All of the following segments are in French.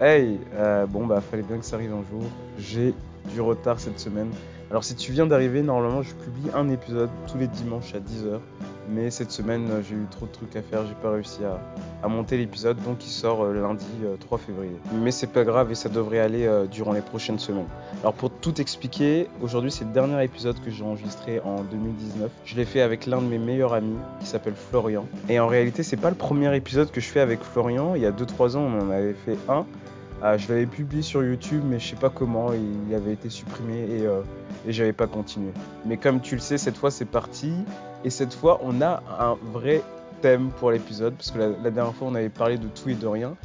Hey, euh, bon bah fallait bien que ça arrive un jour. J'ai du retard cette semaine. Alors si tu viens d'arriver, normalement je publie un épisode tous les dimanches à 10h. Mais cette semaine euh, j'ai eu trop de trucs à faire, j'ai pas réussi à, monter l'épisode, donc il sort euh, lundi euh, 3 février. Mais c'est pas grave et ça devrait aller durant les prochaines semaines. Alors pour tout expliquer, aujourd'hui c'est le dernier épisode que j'ai enregistré en 2019. Je l'ai fait avec l'un de mes meilleurs amis qui s'appelle Florian. Et en réalité c'est pas le premier épisode que je fais avec Florian. Il y a 2-3 ans on en avait fait un. Ah, je l'avais publié sur YouTube, mais je sais pas comment, il avait été supprimé et, euh, et j'avais pas continué. Mais comme tu le sais, cette fois c'est parti, et cette fois on a un vrai thème pour l'épisode, parce que la, la dernière fois on avait parlé de tout et de rien.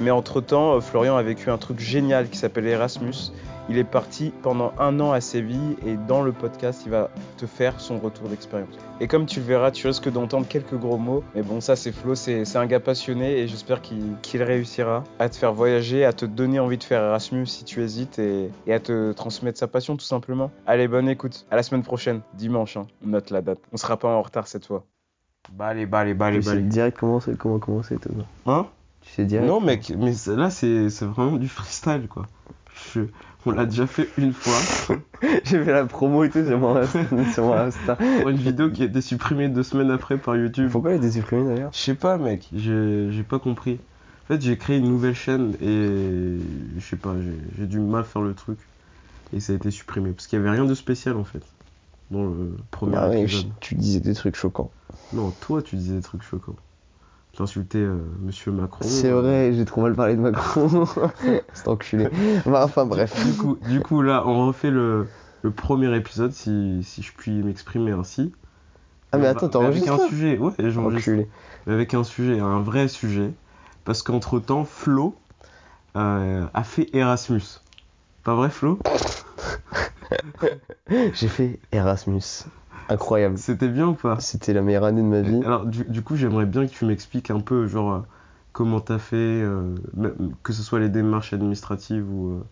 Mais entre temps, Florian a vécu un truc génial qui s'appelle Erasmus. Il est parti pendant un an à Séville et dans le podcast, il va te faire son retour d'expérience. Et comme tu le verras, tu risques d'entendre quelques gros mots. Mais bon, ça, c'est Flo, c'est un gars passionné et j'espère qu'il réussira à te faire voyager, à te donner envie de faire Erasmus si tu hésites et, et à te transmettre sa passion tout simplement. Allez, bonne écoute. À la semaine prochaine, dimanche. hein. On note la date. On sera pas en retard cette fois. Bah allez, bah allez, bah allez, direct comment, comment commencer, toi. Hein? Tu sais direct. Non, mec, mais là, c'est vraiment du freestyle, quoi. Je- on l'a déjà fait une fois J'ai fait la promo et tout sur mon Insta. sur mon Insta. pour une vidéo qui a été supprimée deux semaines après par YouTube. Pourquoi elle a été supprimée d'ailleurs? Je sais pas, mec, j'ai pas compris. En fait, j'ai créé une nouvelle chaîne et je sais pas, j'ai dû mal faire le truc et ça a été supprimé parce qu'il y avait rien de spécial en fait dans le premier Ah tu disais des trucs choquants. Non, toi, tu disais des trucs choquants. Tu insultais euh, Monsieur Macron. C'est euh, vrai, j'ai trop mal parlé de Macron. C'est enculé. Bah, enfin bref. Du coup, du coup, là, on refait le, le premier épisode, si, si je puis m'exprimer ainsi. Ah mais attends, Avec t'enregistres un là sujet, ouais, j'enregistre. Mais avec un sujet, un vrai sujet. Parce qu'entre temps, Flo euh, a fait Erasmus. Pas vrai, Flo? J'ai fait Erasmus. Incroyable. C'était bien ou pas? C'était la meilleure année de ma vie. Alors, du, du coup, j'aimerais bien que tu m'expliques un peu, genre, euh, comment t'as fait, euh, que ce soit les démarches administratives ou, euh,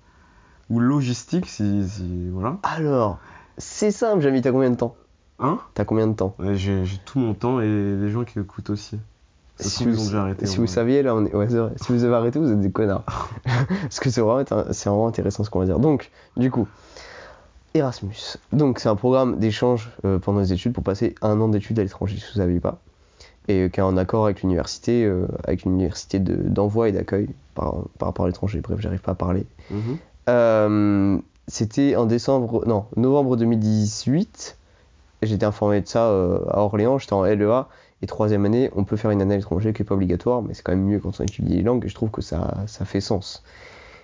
ou logistiques, si, si- Voilà. Alors, c'est simple, Jamy, t'as combien de temps? Hein? T'as combien de temps? Ouais, J'ai tout mon temps et les gens qui écoutent aussi. Si vous, déjà arrêté. si vous saviez, là, on est... ouais, c'est vrai. Si vous avez arrêté, vous êtes des connards. Parce que c'est vraiment, vraiment intéressant ce qu'on va dire. Donc, du coup, Erasmus. Donc, c'est un programme d'échange euh, pendant les études pour passer un an d'études à l'étranger, si vous ne saviez pas. Et euh, qui est en accord avec l'université, euh, avec l'université de- d'envoi et d'accueil par, par rapport à l'étranger. Bref, j'arrive pas à parler. Mhm. Euh, C'était en décembre, non, novembre 2018. J'étais informé de ça à Orléans, j'étais en LEA. Et troisième année, on peut faire une année à l'étranger qui n'est pas obligatoire, mais c'est quand même mieux quand on étudie les langues et je trouve que ça, ça fait sens.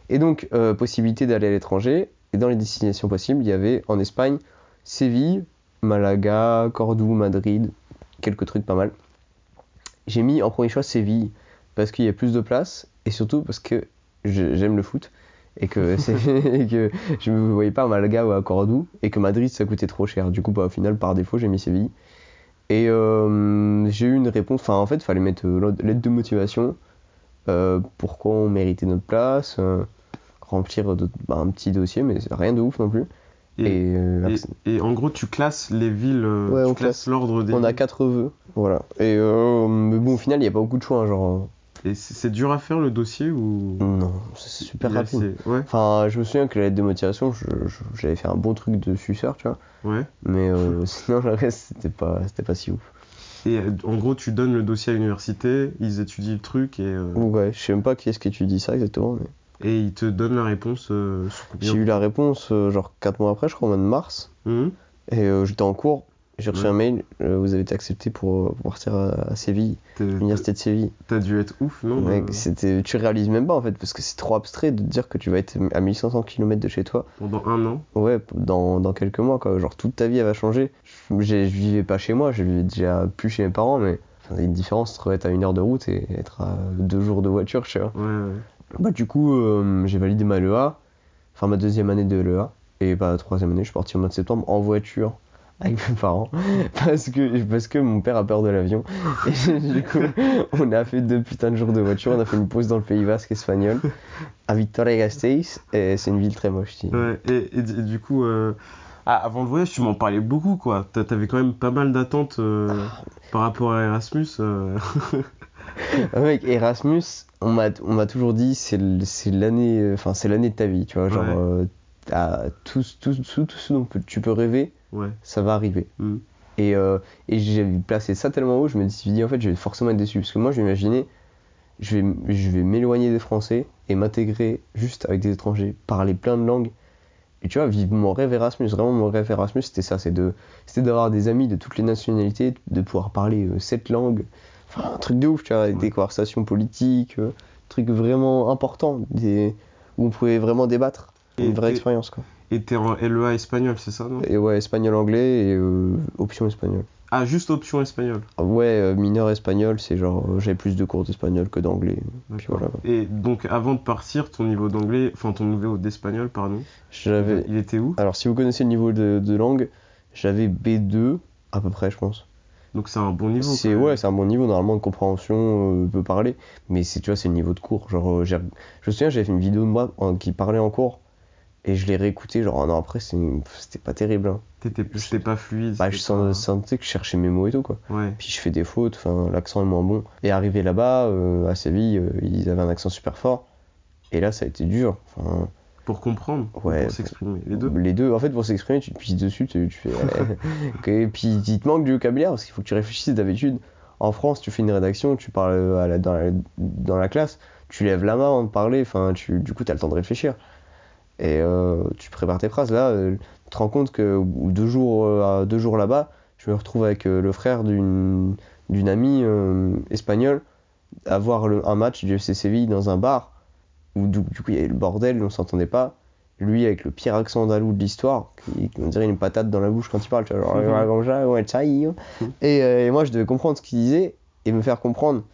Et donc, possibilité d'aller à l'étranger. Et dans les destinations possibles, il y avait en Espagne Séville, Malaga, Cordoue, Madrid, quelques trucs pas mal. J'ai mis en premier choix Séville parce qu'il y a plus de place et surtout parce que j'aime le foot et que, et que je me voyais pas à Malaga ou à Cordoue et que Madrid ça coûtait trop cher. Du coup, bah, au final, par défaut, j'ai mis Séville. Et euh, j'ai eu une réponse, enfin en fait, il fallait mettre euh, l'aide de motivation, euh, pourquoi on méritait notre place, euh, remplir de- bah, un petit dossier, mais rien de ouf non plus. Et, Et, euh, et- et en gros, tu classes les villes, euh, Ouais, tu on classes classe. l'ordre des on a quatre vœux, voilà. Et euh, mais bon, au final, il n'y a pas beaucoup de choix, hein, genre. Et c'est dur à faire le dossier ou? Non, c'est super rapide. Ouais, Enfin, je me souviens que la lettre de motivation, j'avais fait un bon truc de suceur, tu vois. ouais. Mais euh, sinon, le reste, c'était pas, c'était pas si ouf. Et en gros, tu donnes le dossier à l'université, ils étudient le truc et, Ouais, je sais même pas qui est-ce que tu dis ça exactement, mais. Et ils te donnent la réponse euh, sous combien J'ai eu la réponse euh, genre 4 mois après, je crois, au mois de mars. Mhm. Et euh, j'étais en cours, j'ai reçu Ouais. un mail, euh, vous avez été accepté pour, pour partir à, à Séville, l'université de Séville. T'as dû être ouf, non Mec, c'était, tu réalises même pas en fait, parce que c'est trop abstrait de te dire que tu vas être à 1500 km de chez toi. Pendant un an. Ouais, dans, dans quelques mois, quoi. Genre toute ta vie elle va changer. Je, je vivais pas chez moi, je vivais déjà plus chez mes parents, mais il y a une différence entre être à une heure de route et être à deux jours de voiture, tu vois. Ouais, ouais. Bah du coup, euh, j'ai validé ma LEA, enfin ma deuxième année de LEA, et bah troisième année, je suis parti au mois de septembre en voiture avec mes parents, parce que, parce que mon père a peur de l'avion. Et du coup, on a fait deux putains de jours de voiture, on a fait une pause dans le Pays Basque espagnol, à Vitoria-Gasteiz, et c'est une ville très moche. Ouais, et, et du et du coup, euh, ah, avant le voyage, tu m'en parlais beaucoup, quoi. T'a- T'avais quand même pas mal d'attentes euh, par rapport à Erasmus. euh. Ah, mec, Erasmus, on m'a on m'a toujours dit c'est l'année enfin c'est l'année de ta vie, tu vois, genre Ouais. euh, tout, tout, tout, tout ce dont tu peux rêver, Ouais. ça va arriver. Mm. Et, euh, et j'ai placé ça tellement haut, je me suis dit en fait je vais forcément être déçu parce que moi je m'imaginais je vais, je vais m'éloigner des Français et m'intégrer juste avec des étrangers, parler plein de langues. Et tu vois, vivre mon rêve Erasmus, vraiment mon rêve Erasmus, c'était ça, c'est de, c'était d'avoir des amis de toutes les nationalités, de pouvoir parler euh, sept langues, enfin un truc de ouf, tu vois, avec Ouais. des conversations politiques, euh, trucs vraiment importants, des, où on pouvait vraiment débattre, Et une vraie expérience quoi. Et t'es en LEA espagnol, c'est ça, non? Et ouais, espagnol, anglais et euh, option espagnol. Ah, juste option espagnol. Ah Ouais, euh, mineur espagnol, c'est genre euh, j'avais plus de cours d'espagnol que d'anglais. Voilà. Et donc, avant de partir, ton niveau d'anglais, enfin ton niveau d'espagnol, pardon, J'avais il était où? Alors, si vous connaissez le niveau de, de langue, j'avais B2 à peu près, je pense. Donc, c'est un bon niveau. C'est ouais, c'est un bon niveau normalement de compréhension, euh, peut parler, mais c'est tu vois, c'est le niveau de cours. Genre, euh, je me souviens, j'avais fait une vidéo de moi en- qui parlait en cours et je l'ai réécouté genre un an après, c'était pas terrible. hein. T'étais c'était pas fluide. Bah, je pas- sentais que je cherchais mes mots et tout quoi. Ouais. Puis je fais des fautes, enfin l'accent est moins bon. Et arrivé là-bas, euh, à Séville, euh, ils avaient un accent super fort. Et là, ça a été dur. Enfin, Pour comprendre, ou Ouais, pour s'exprimer. Les deux. Les deux, en fait, pour s'exprimer, tu te pisses dessus, tu, tu fais. ouais. et puis, il te manque du vocabulaire parce qu'il faut que tu réfléchisses d'habitude. En France, tu fais une rédaction, tu parles à la- dans, la, dans la classe, tu lèves la main avant de parler, enfin, tu, du coup, tu as le temps de réfléchir. Et euh, tu prépares tes phrases. Là, euh, tu te rends compte que deux jours, euh, à deux jours là-bas, je me retrouve avec euh, le frère d'une amie euh, espagnole à voir le- un match du FC Séville dans un bar où du, du coup il y avait le bordel, on s'entendait pas. Lui avec le pire accent andalou de l'histoire, qui on dirait une patate dans la bouche quand il parle, tu vois, genre, est. et, euh, et moi je devais comprendre ce qu'il disait et me faire comprendre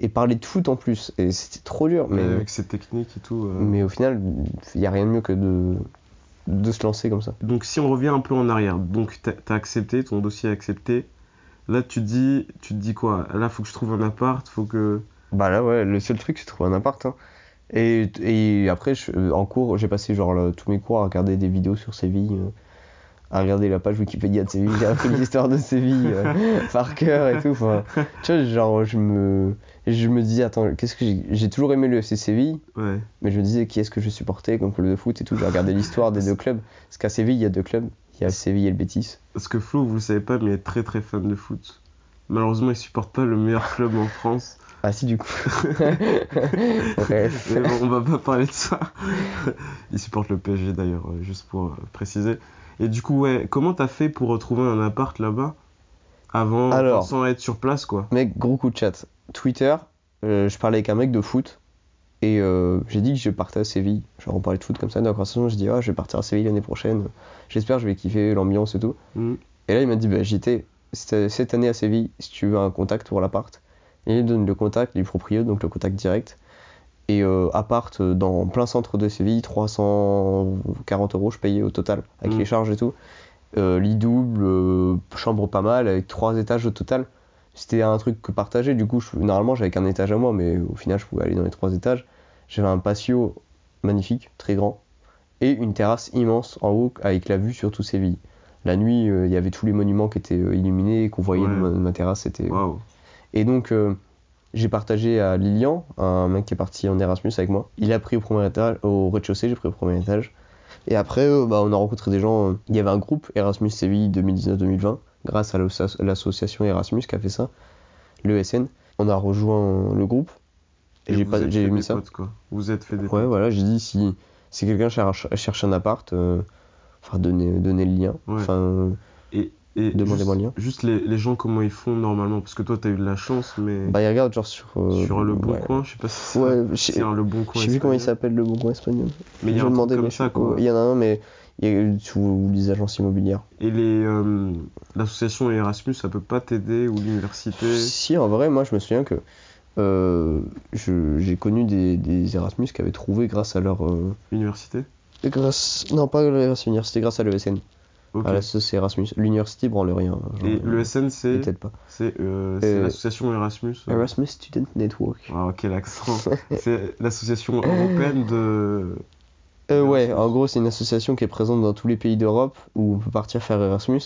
et parler de foot en plus. Et c'était trop dur, mais, avec ses techniques et tout. euh. mais au final il y a rien de mieux que de, de se lancer comme ça. Donc, si on revient un peu en arrière, donc t'as as accepté, ton dossier est accepté. Là, tu te dis, tu te dis quoi? Là, faut que je trouve un appart, faut que. Bah là, ouais, le seul truc, c'est trouver un appart. hein. Et, et après, je- euh, en cours, j'ai passé genre tous mes cours à regarder des vidéos sur Séville, euh, à regarder la page Wikipédia de Séville. J'ai appris l'histoire de Séville euh, par cœur et tout. Enfin, tu vois, genre, je me, je me disais, attends, qu'est-ce que j'ai j'ai toujours aimé le FC Séville, Ouais. mais je me disais, qui est-ce que je supportais comme club de foot et tout. J'ai regardé l'histoire des deux clubs. Parce qu'à Séville, il y a deux clubs. Il y a Séville et le Betis. Parce que Flo, vous le savez pas, mais il est très très fan de foot. Malheureusement, il supporte pas le meilleur club en France. Ah si, du coup. Bref. Mais bon, on va pas parler de ça. Il supporte le PSG d'ailleurs, euh, juste pour euh, préciser. Et du coup, ouais, comment t'as fait pour retrouver un appart là-bas avant, Alors. sans être sur place, quoi? Mec, gros coup de chat. Twitter, euh, je parlais avec un mec de foot et euh, j'ai dit que je partais à Séville. Genre, on parlait de foot comme ça dans la conversation. Je dis, ah, je vais partir à Séville l'année prochaine. J'espère, je vais kiffer l'ambiance et tout. Hmm. Et là, il m'a dit, bah, j'étais cette année à Séville si tu veux un contact pour l'appart. Et il donne le contact du proprio, donc le contact direct. Et euh, appart euh, dans plein centre de Séville, 340 euros je payais au total, avec Mm. les charges et tout. Euh, lit double, chambre pas mal, avec trois étages au total. C'était un truc que partagé, du coup, je- normalement j'avais qu'un étage à moi, mais au final je pouvais aller dans les trois étages. J'avais un patio magnifique, très grand, et une terrasse immense en haut avec la vue sur tout Séville. La nuit, euh, il y avait tous les monuments qui étaient euh, illuminés, qu'on voyait Ouais. de, ma, de ma terrasse. C'était. Et donc, euh, j'ai partagé à Lilian, un mec qui est parti en Erasmus avec moi. Il a pris au premier étage, au rez-de-chaussée, j'ai pris au premier étage. Et après, euh, bah, on a rencontré des gens. euh, Il y avait un groupe Erasmus Séville 2019-2020, grâce à l'asso- l'association Erasmus qui a fait ça, l'ESN. On a rejoint le groupe. Et, j'ai pas, j'ai mis ça. potes, quoi. Vous êtes fait des Ouais, potes. voilà, j'ai dit si, si quelqu'un cherche, cherche un appart, euh, enfin, donnez, donnez le lien. Enfin, Et, Demandez-moi juste, le lien. Juste les, les gens, comment ils font normalement? Parce que toi, t'as eu de la chance, mais bah, il regarde genre sur. euh, sur le bon ouais. coin, je sais pas si c'est Ouais, un le bon coin. je sais plus comment il s'appelle le bon coin espagnol. Mais il y a un comme ça, quoi. Il y en a un, mais il y a sous les agences immobilières. Et les euh, l'association Erasmus, ça peut pas t'aider ou l'université? Si, en vrai, moi, je me souviens que euh, j'ai connu des, des Erasmus qui avaient trouvé grâce à leur. L'université grâce, non, pas c'était grâce à l'ESN. Ok. La c'est Erasmus. L'université branle rien. genre, Et euh, l'ESN, ils c'est t'aident pas. c'est euh, Euh, l'association Erasmus. euh. Erasmus Student Network. Ah, quel accent C'est l'association européenne de. Ouais, en gros, c'est une association qui est présente dans tous les pays d'Europe où on peut partir faire Erasmus.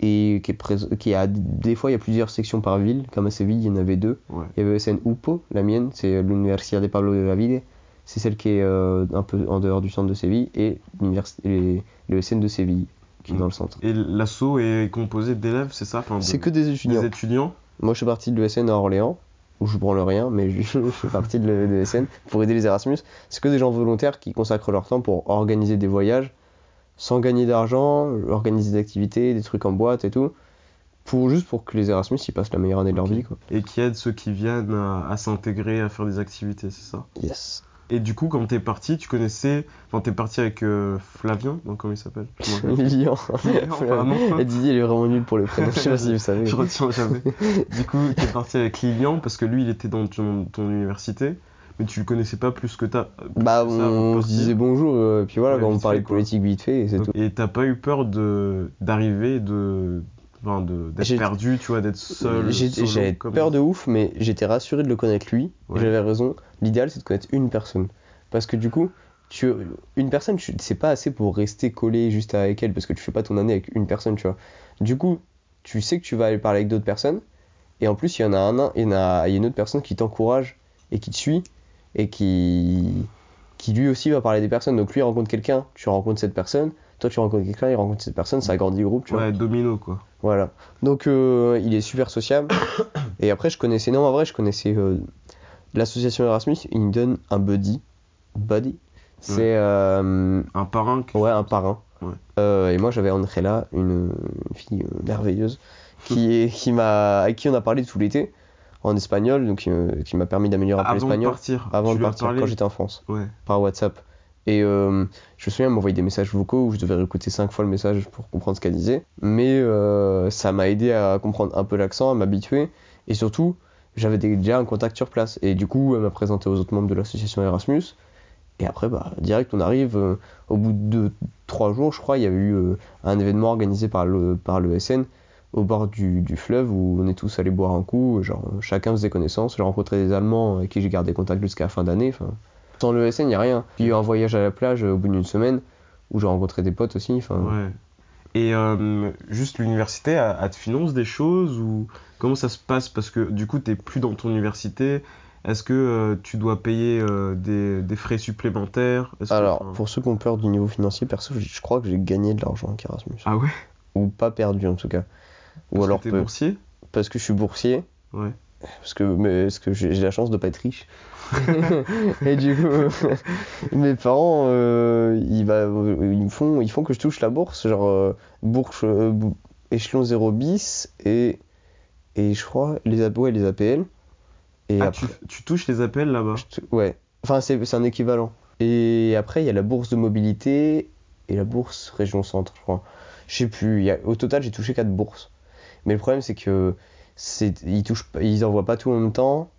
et qui est qui a des fois il y a plusieurs sections par ville, comme à Séville, il y en avait deux. Ouais. Il y avait ESN UPO, la mienne, c'est l'Université de Pablo de la Ville. C'est celle qui est un peu en dehors du centre de Séville et les- le SN de Séville, qui est dans le centre. Et l'asso est composé d'élèves, c'est ça? Enfin, de- C'est que des étudiants. des étudiants? Moi, je suis parti de l'ESN à Orléans, où je branle rien, mais je, je fais partie de l'ESN pour aider les Erasmus. C'est que des gens volontaires qui consacrent leur temps pour organiser des voyages sans gagner d'argent, organiser des activités, des trucs en boîte et tout, pour juste pour que les Erasmus ils passent la meilleure année de leur vie. Quoi. et qui aident ceux qui viennent à, à s'intégrer, à faire des activités, c'est ça? Yes. Et du coup, quand t'es parti, tu connaissais. Enfin, t'es parti avec euh, Flavien, comment il s'appelle? Lilian. Pardon. Et Didier, il est vraiment nul pour les prénoms, je sais pas si vous savez. Je retiens jamais. Du coup, t'es parti avec Lilian parce que lui, il était dans ton, ton université, mais tu le connaissais pas plus que t'as. Bah, que on se disait bonjour, euh, puis voilà, Ouais, quand on parlait fait, politique vite fait, et c'est tout. Et t'as pas eu peur d'arriver, de. Enfin, d'être J'ai- perdu, tu vois, d'être seul. J'avais peur de ouf, mais j'étais rassuré de le connaître lui. Ouais. J'avais raison. L'idéal, c'est de connaître une personne. Parce que du coup, tu, une personne, c'est pas assez pour rester collé juste avec elle, parce que tu fais pas ton année avec une personne, tu vois. Du coup, tu sais que tu vas aller parler avec d'autres personnes. Et en plus, il y en a un, il y en a, il y a une autre personne qui t'encourage et qui te suit et qui, qui lui aussi va parler des personnes. Donc lui il rencontre quelqu'un, tu rencontres cette personne. Toi, tu rencontres quelqu'un, il rencontre cette personne, ça agrandit le groupe, tu vois. Ouais, domino, quoi. Voilà. Donc euh, il est super sociable. Et après je connaissais, non en vrai je connaissais euh, l'association Erasmus, il me donne un buddy. Buddy. C'est euh, Un parrain. que- ouais un parrain. Ouais. Et moi j'avais Andrella, une, une fille merveilleuse, qui, est, qui m'a, à qui on a parlé tout l'été en espagnol, donc qui, me- qui m'a permis d'améliorer un peu Avant de l'espagnol partir. avant de partir quand j'étais en France Ouais. par WhatsApp. Et euh, je me souviens, elle m'envoyait des messages vocaux où je devais réécouter cinq fois le message pour comprendre ce qu'elle disait. Mais euh, ça m'a aidé à comprendre un peu l'accent, à m'habituer. Et surtout, j'avais déjà un contact sur place. Et du coup, elle m'a présenté aux autres membres de l'association Erasmus. Et après, bah, direct, on arrive. euh, au bout de deux, trois jours, je crois, il y avait eu euh, un événement organisé par le, par le SN au bord du, du fleuve où on est tous allés boire un coup. Genre, chacun faisait connaissance. J'ai rencontré des Allemands avec qui j'ai gardé contact jusqu'à la fin d'année. Enfin, sans le SN, il n'y a rien. Puis il y a eu un voyage à la plage au bout d'une semaine où j'ai rencontré des potes aussi. Ouais. Et euh, juste l'université, elle, te finance des choses ou comment ça se passe? Parce que du coup, t'es plus dans ton université. Est-ce que euh, tu dois payer euh, des, des frais supplémentaires? Que- Alors, pour ceux qui ont peur du niveau financier, perso, je je crois que j'ai gagné de l'argent avec Erasmus. Ah ouais? Ou pas perdu en tout cas. Ou Parce alors que boursier? Parce que je suis boursier. Ouais. Parce que, mais, parce que j'ai la chance de pas être riche? et du coup, mes parents, euh, ils, bah, ils, me font, ils font que je touche la bourse, genre euh, bourse, euh, échelon 0 bis et, et je crois les, ouais, les APL. Et Ah, après, tu, tu touches les appels là-bas? Ouais, enfin c'est un équivalent. Et après, il y a la bourse de mobilité et la bourse région centre, je crois. Je sais plus, y a- au total, j'ai touché 4 bourses. Mais le problème, c'est que ils, touchent, ils envoient pas tout en même temps.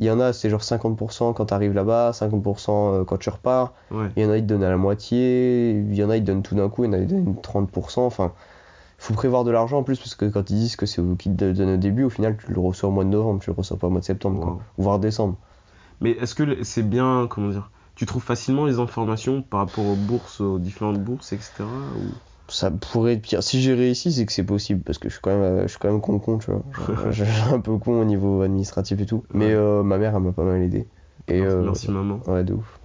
Il y en a, c'est genre 50% quand tu arrives là-bas, 50% euh, quand tu repars. Ouais. Il y en a, ils te donnent à la moitié. Il y en a, ils te donnent tout d'un coup. Il y en a, ils te donnent 30%. Enfin, faut prévoir de l'argent en plus, parce que quand ils disent que c'est eux qui te donnent au début, au final, tu le reçois au mois de novembre, tu le reçois pas au mois de septembre, quoi. Voire décembre. Mais est-ce que c'est bien, comment dire Tu trouves facilement les informations par rapport aux bourses, aux différentes bourses, etc. ou- Ça pourrait être pire. Si j'ai réussi, c'est que c'est possible parce que je suis quand même, euh, je suis quand même con con, tu vois. Je suis un peu con au niveau administratif et tout. Mais Ouais. euh, ma mère, elle m'a pas mal aidé. Et Merci, euh, merci, maman. ouais, de ouf.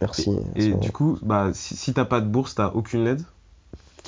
Merci. Et du coup, bah, si, si t'as pas de bourse, t'as aucune aide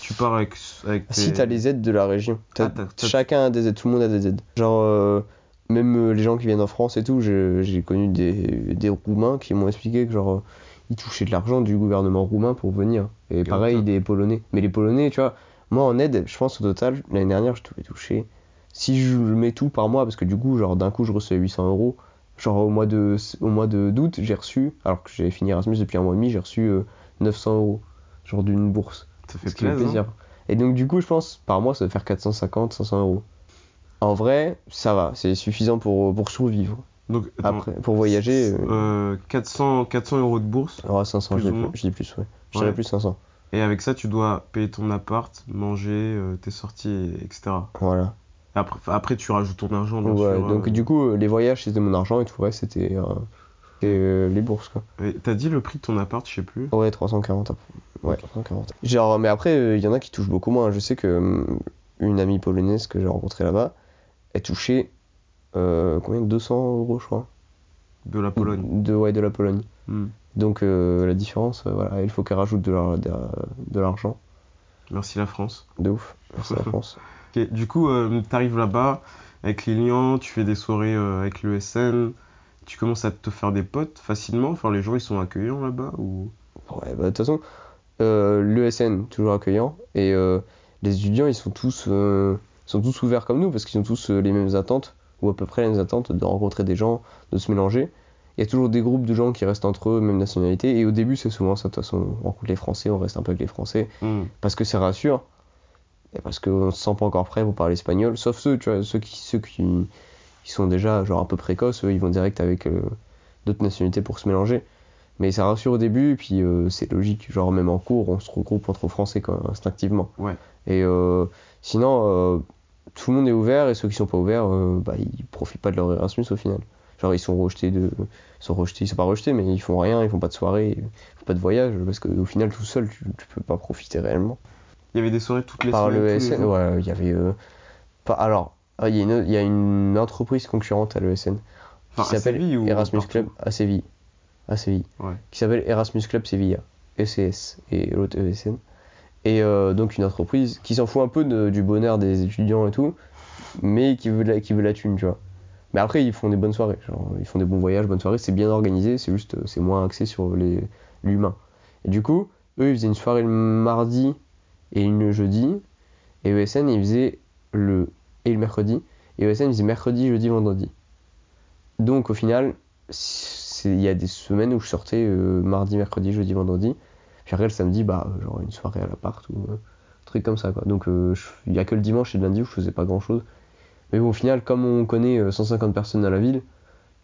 Tu pars avec, avec tes... si t'as les aides de la région, Ah, chacun a des aides, tout le monde a des aides. Genre euh, même les gens qui viennent en France et tout, j'ai connu des, des Roumains qui m'ont expliqué que genre ils touchaient de l'argent du gouvernement roumain pour venir. Et pareil des Polonais. Mais les Polonais, tu vois, moi en aide, je pense au total l'année dernière, je devais toucher. Si je mets tout par mois, parce que du coup, genre d'un coup, je recevais 800 euros. Genre au mois de au mois de d'août, j'ai reçu, alors que j'avais fini Erasmus depuis un mois et demi, j'ai reçu euh, 900 euros, genre d'une bourse. Ça fait Ce qui fait plaisir. plaisir. Et donc, du coup, je pense, par mois, ça va faire 450, 500 euros. En vrai, ça va, c'est suffisant pour, pour survivre. Donc, attends, Après, pour voyager, euh, euh, 400, 400 euros de bourse. oh, 500, je plus dis plus, je dis plus, ouais. Je dirais plus 500. Et avec ça, tu dois payer ton appart, manger, euh, tes sorties, etc. Voilà. Après, après, tu rajoutes ton argent, bien Ouais, sûr. donc, euh. du coup, euh, les voyages, c'était mon argent et tout, ouais, c'était euh, c'était, euh, les bourses, quoi. T'as dit le prix de ton appart, je sais plus. Ouais, 340. après. Ouais, 340. Genre, mais après, il y en a qui touchent beaucoup moins. Je sais que hum, une amie polonaise que j'ai rencontrée là-bas, elle touchait euh, combien? 200 euros, je crois. De la Pologne. De, ouais, de la Pologne. Hmm. Donc euh, la différence, euh, voilà, il faut qu'elle rajoute de l'ar- de, de l'argent. Merci la France. De ouf. Merci la France. Ok, Du coup, euh, t'arrives là-bas avec les liens, tu fais des soirées avec l'ESN, tu commences à te faire des potes facilement. Enfin, les gens ils sont accueillants là-bas ou? Ouais, bah de toute façon, l'ESN, toujours accueillant, et les étudiants, ils sont tous, sont tous ouverts comme nous, parce qu'ils ont tous les mêmes attentes, ou à peu près les mêmes attentes, de rencontrer des gens, de se mélanger. Il y a toujours des groupes de gens qui restent entre eux, même nationalité, et au début, c'est souvent ça, de toute façon, on rencontre les Français, on reste un peu avec les Français, Hmm. parce que ça rassure, et parce qu'on se sent pas encore prêt pour parler espagnol, sauf ceux, tu vois, ceux qui, ceux qui, qui sont déjà genre un peu précoces, eux, ils vont direct avec euh, d'autres nationalités pour se mélanger. Mais ça rassure au début, et puis euh, c'est logique, genre même en cours, on se regroupe entre Français quoi, instinctivement. Ouais. Et euh, sinon, euh, tout le monde est ouvert, et ceux qui sont pas ouverts, euh, bah, ils profitent pas de leur Erasmus au final. Genre ils sont rejetés de, ils sont rejetés, ils sont pas rejetés, mais ils font rien, ils font pas de soirée, ils font pas de voyage, parce qu'au final tout seul, tu, tu peux pas profiter réellement. Il y avait des soirées toutes les Par semaines. le SN, jours. ouais, il y avait. euh, pas, alors, ah, il y, a une, il y a une entreprise concurrente à l'ESN qui s'appelle Séville Erasmus Club à Séville. À Séville. Ouais. Qui s'appelle Erasmus Club Sevilla. ECS et l'autre ESN. Et euh, donc une entreprise qui s'en fout un peu du bonheur des étudiants et tout, mais qui veut, la, qui veut la thune, tu vois. Mais après, ils font des bonnes soirées. Genre, ils font des bons voyages, bonnes soirées. C'est bien organisé, c'est juste, euh, c'est moins axé sur l'humain. Et du coup, eux, ils faisaient une soirée le mardi et une le jeudi. Et ESN, ils faisaient le et le mercredi. Et ESN, ils faisaient mercredi, jeudi, vendredi. Donc au final, il y a des semaines où je sortais euh, mardi, mercredi, jeudi, vendredi. Puis après le samedi, bah, euh, genre une soirée à l'appart ou euh, un truc comme ça, quoi. Donc euh, il y a que le dimanche et le lundi où je faisais pas grand chose. Mais bon, au final, comme on connaît euh, 150 personnes dans la ville,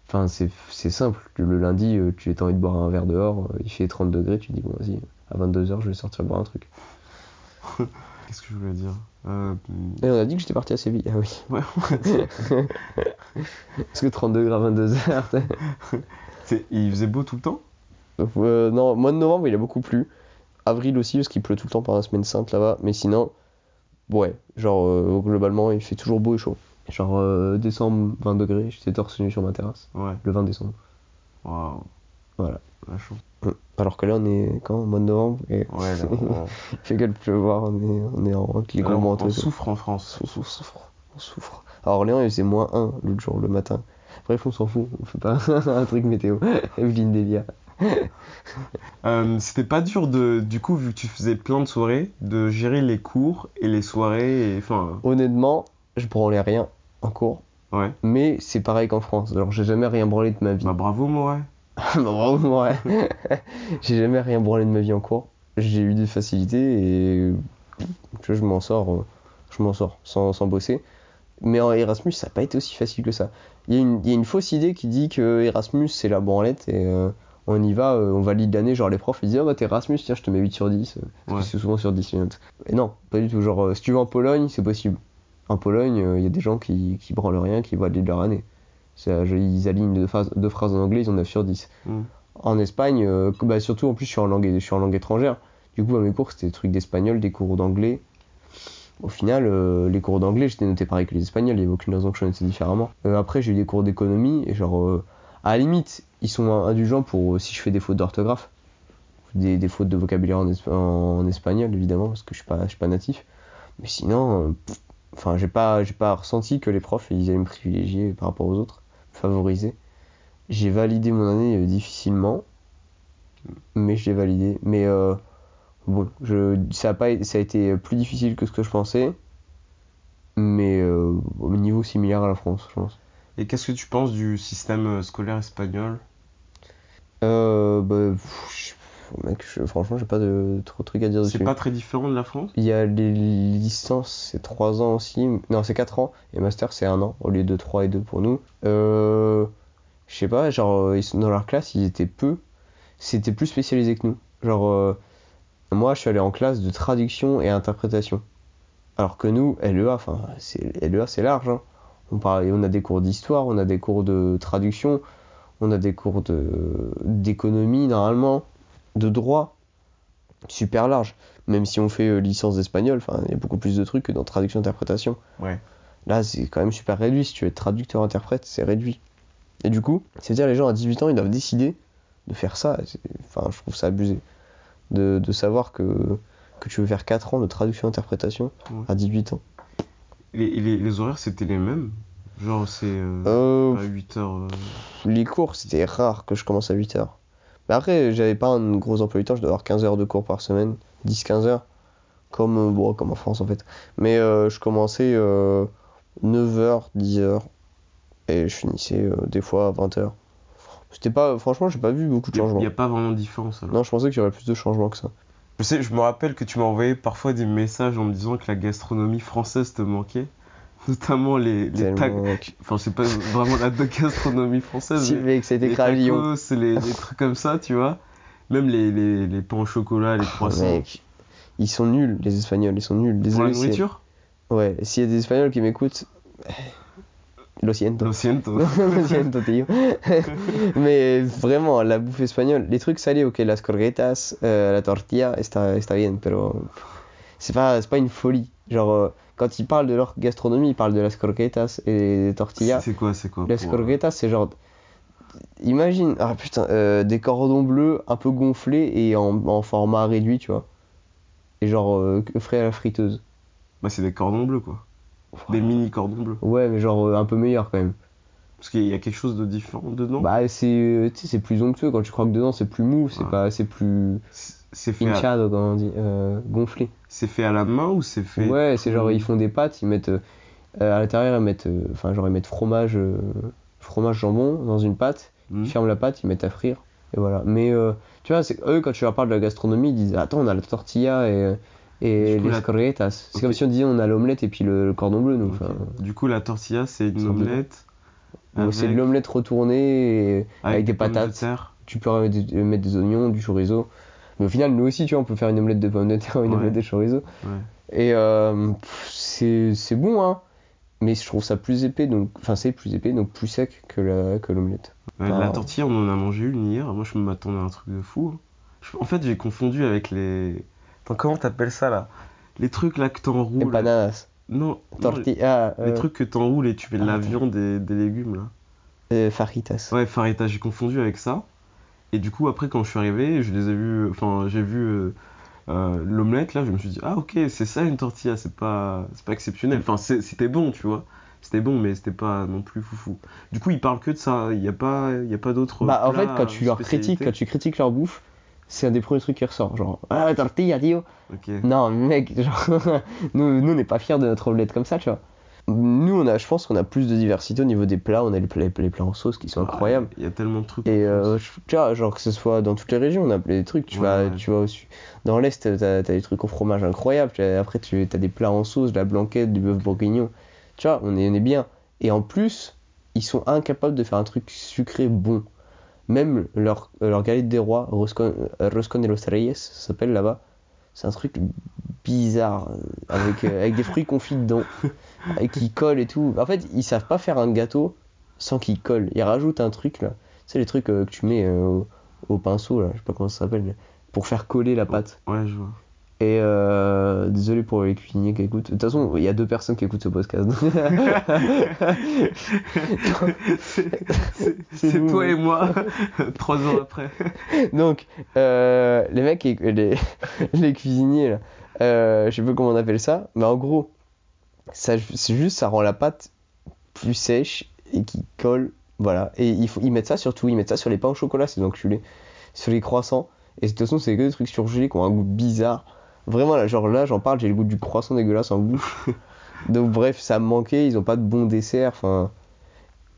enfin c'est simple. Le lundi, euh, tu as envie de boire un verre dehors, euh, il fait 30 degrés, tu dis bon, vas-y, à 22h, je vais sortir boire un truc. Qu'est-ce que je voulais dire? Euh, Et on a dit que j'étais parti à Séville, ah oui. Ouais. Parce que 30 degrés à 22h, c'est- Il faisait beau tout le temps? Euh, non, mois de novembre, il a beaucoup plu. Avril aussi, parce qu'il pleut tout le temps pendant la semaine sainte là-bas. Mais sinon, ouais, genre euh, globalement, il fait toujours beau et chaud. Genre euh, décembre, 20 degrés, j'étais torse nu sur ma terrasse, Ouais. le 20 décembre. Waouh. Voilà. La chance. Alors que là, on est quand Mois de novembre et Ouais, là, on, il fait que de pleuvoir, on est, on est en manteaux. on tout. souffre en France. On souffre, on souffre, on souffre. À Orléans, il faisait moins 1 l'autre jour, le matin. Bref, on s'en fout, on fait pas un truc météo. Evelyne Delia. Euh, C'était pas dur de, du coup, vu que tu faisais plein de soirées, de gérer les cours et les soirées. Et, enfin, Honnêtement, je branlais rien en cours. ouais. Mais c'est pareil qu'en France. Alors, j'ai jamais rien branlé de ma vie. Bah bravo, moi. Bah, bravo, ouais. j'ai jamais rien branlé de ma vie en cours. J'ai eu des facilités et je m'en sors, euh, je m'en sors sans, sans bosser. Mais en Erasmus, ça n'a pas été aussi facile que ça. Il y, a une- il y a une fausse idée qui dit que Erasmus c'est la branlette et euh, on y va, euh, on valide l'année. Genre les profs ils disent Ah bah t'es Erasmus, tiens, je te mets 8 sur 10. euh, Parce Ouais. que c'est souvent sur 10 minutes. Et non, pas du tout. Genre euh, si tu vas en Pologne, c'est possible. En Pologne, il y a des gens qui, qui branlent rien, qui valident leur année. Ils alignent deux phrases, deux phrases en anglais, ils ont 9 sur 10 Mm. en Espagne, bah, surtout en plus je suis en langue, je suis en langue étrangère. Du coup, à mes cours, c'était des trucs d'espagnol, des cours d'anglais. Au final, euh, les cours d'anglais, j'étais noté pareil que les espagnols, il n'y avait aucune raison que je notais différemment. Euh, après, j'ai eu des cours d'économie, et genre, euh, à la limite, ils sont indulgents pour si je fais des fautes d'orthographe, des, fautes de vocabulaire en, espa- en espagnol, évidemment, parce que je je suis pas natif. Mais sinon, enfin, j'ai pas, pas ressenti que les profs, ils allaient me privilégier par rapport aux autres, me favoriser. J'ai validé mon année difficilement, mais je l'ai validé. Mais bon, je, ça, a pas, été- ça a été plus difficile que ce que je pensais, mais euh, au niveau similaire à la France, je pense. Et qu'est-ce que tu penses du système euh, scolaire espagnol? Euh, bah, pff, je- mec, je- franchement, j'ai pas de trop de trucs à dire dessus. C'est pas très différent de la France? Il y a les licences, c'est 3 ans aussi. Non, c'est 4 ans. Et master, c'est 1 an, au lieu de 3 et 2 pour nous. Euh, je sais pas, genre, euh, ils dans leur classe, ils étaient peu. C'était plus spécialisé que nous. Genre, euh, moi, je suis allé en classe de traduction et interprétation. Alors que nous, LEA, enfin, c'est, LEA, c'est large. hein. On, parle, on a des cours d'histoire, on a des cours de traduction, on a des cours de, d'économie, normalement, de droit. super large. Même si on fait euh, licence d'espagnol, enfin, il y a beaucoup plus de trucs que dans traduction-interprétation. Ouais. Là, c'est quand même super réduit. Si tu être traducteur-interprète, c'est réduit. Et du coup, c'est-à-dire les gens à 18 ans, ils doivent décider de faire ça. Enfin, je trouve ça abusé. De, de savoir que, que tu veux faire 4 ans de traduction-interprétation Ouais. à 18 ans. Les, les, les horaires, c'était les mêmes? Genre, c'est euh, Euh, à 8 heures. euh, les cours, c'était rare que je commence à 8 heures. Mais après, j'avais pas un gros emploi du temps, je dois avoir 15 heures de cours par semaine, 10-15 heures, comme, euh, bon, comme en France en fait. Mais euh, je commençais 9h, 10h, et je finissais euh, des fois à 20h. C'était pas, franchement, j'ai pas vu beaucoup de Il changements. n'y a, pas vraiment de différence alors. Non, je pensais qu'il y aurait plus de changements que ça. Je sais, je me rappelle que tu m'as envoyé parfois des messages en me disant que la gastronomie française te manquait. Notamment les, les. Tellement... Enfin, c'est pas vraiment la gastronomie française. Si, mais a été les Lyon. tacos, les, les trucs comme ça, tu vois. Même les, les, les pains au chocolat, les croissants. Mec, ils sont nuls, les Espagnols, ils sont nuls. Pour Désolé. la c'est- nourriture? Ouais, s'il y a des Espagnols qui m'écoutent, lo siento. Lo siento. Lo siento, tío. Mais vraiment, la bouffe espagnole, les trucs salés, ok, las croquetas, euh, la tortilla, está, está bien, pero c'est pas, pas une folie. Genre, euh, quand ils parlent de leur gastronomie, ils parlent de las croquetas et des tortillas. C'est quoi, c'est quoi Las pour, euh, c'est genre. Imagine, ah putain, euh, des cordons bleus un peu gonflés et en, en format réduit, tu vois. Et genre frais à la friteuse. Bah, c'est des cordons bleus, quoi. Des mini cordons bleus. Ouais, mais genre euh, un peu meilleur quand même. Parce qu'il y a quelque chose de différent dedans. Bah, c'est euh, c'est plus onctueux. Quand tu croques dedans, c'est plus mou, c'est Ouais. pas, c'est plus C'est- fait, à... hinchado, comment on dit, euh, gonflé. c'est fait à la main ou c'est fait. Ouais, c'est genre ils font des pâtes, ils mettent euh, à l'intérieur, ils mettent, euh, enfin genre ils mettent fromage, fromage jambon dans une pâte. Hmm. Ils ferment la pâte, ils mettent à frire. Et voilà. Mais tu vois, c'est eux, quand tu leur parles de la gastronomie, ils disent Attends, on a la tortilla et, et coup, les la-. C'est comme si on disait on a l'omelette et puis le, le cordon bleu. Donc, Du coup, la tortilla, c'est une omelette. c'est de l'omelette retournée et- avec, des de patates. Tu peux mettre des, euh, mettre des oignons, du chorizo. Mais au final, nous aussi, tu vois, on peut faire une omelette de pommes de terre une Ouais. omelette de chorizo. Ouais. Et euh, c'est bon, hein. Mais je trouve ça plus épais, donc. Enfin, c'est plus épais, donc plus sec que la- que l'omelette. Ouais. La tortilla, on en a mangé une hier. Moi, je m'attendais à un truc de fou. hein. Je- En fait, j'ai confondu avec les. Comment t'appelles ça là Les trucs là que t'enroules. Empanadas. Non, non, Tortilla. les euh, trucs que t'enroules et tu fais de la Ah, viande et des légumes là. euh, fajitas. Ouais, farita, j'ai confondu avec ça. Et du coup, après, quand je suis arrivé, je les ai vus. Enfin, j'ai vu euh, euh, l'omelette là, je me suis dit, ah ok, c'est ça une tortilla, c'est pas, c'est pas exceptionnel. Enfin, c'était bon, tu vois. C'était bon, mais c'était pas non plus foufou. Du coup, ils parlent que de ça. Il n'y a pas, il y a pas d'autres. Bah, en fait, quand tu leur critiques, quand tu critiques leur bouffe, c'est un des premiers trucs qui ressort. Genre, ah, tortilla, tío. Ok. Non, mec, genre, nous, nous, on n'est pas fiers de notre omelette comme ça, tu vois. Nous, on a, je pense qu'on a plus de diversité au niveau des plats. On a les plats, les plats en sauce qui sont incroyables. Il y a tellement de trucs. Et euh, tu vois, genre que ce soit dans toutes les régions, on a des trucs. Tu Ouais, vas, ouais. tu vas au su- dans l'Est, t'as as des trucs au fromage incroyables. Après, tu as des plats en sauce, de la blanquette, du bœuf bourguignon. Tu vois, on est, on est bien. Et en plus, ils sont incapables de faire un truc sucré bon. Même leur, leur galette des rois, Roscon, Roscon de los Reyes, s'appelle là-bas. C'est un truc bizarre, avec, euh, avec des fruits confits dedans, et qui collent et tout. En fait, ils savent pas faire un gâteau sans qu'il colle. Ils rajoutent un truc là. Sais, les trucs euh, que tu mets euh, au, au pinceau là, je sais pas comment ça s'appelle, pour faire coller la pâte. Ouais, je vois. Et euh, désolé pour les cuisiniers qui écoutent. De toute façon, il y a deux personnes qui écoutent ce podcast. C'est toi et moi, trois ans après. Donc, euh, les mecs, les, les cuisiniers, là, euh, je sais pas comment on appelle ça, mais en gros, c'est juste, ça rend la pâte plus sèche et qui colle. Voilà. Et il faut, ils mettent ça sur tout. Ils mettent ça sur les pains au chocolat, c'est enculé. Sur les croissants. Et de toute façon, c'est que des trucs surgelés qui ont un goût bizarre. Vraiment, là, genre là, j'en parle, j'ai le goût du croissant dégueulasse en bouche. Donc, bref, ça me manquait. Ils ont pas de bons desserts. Enfin.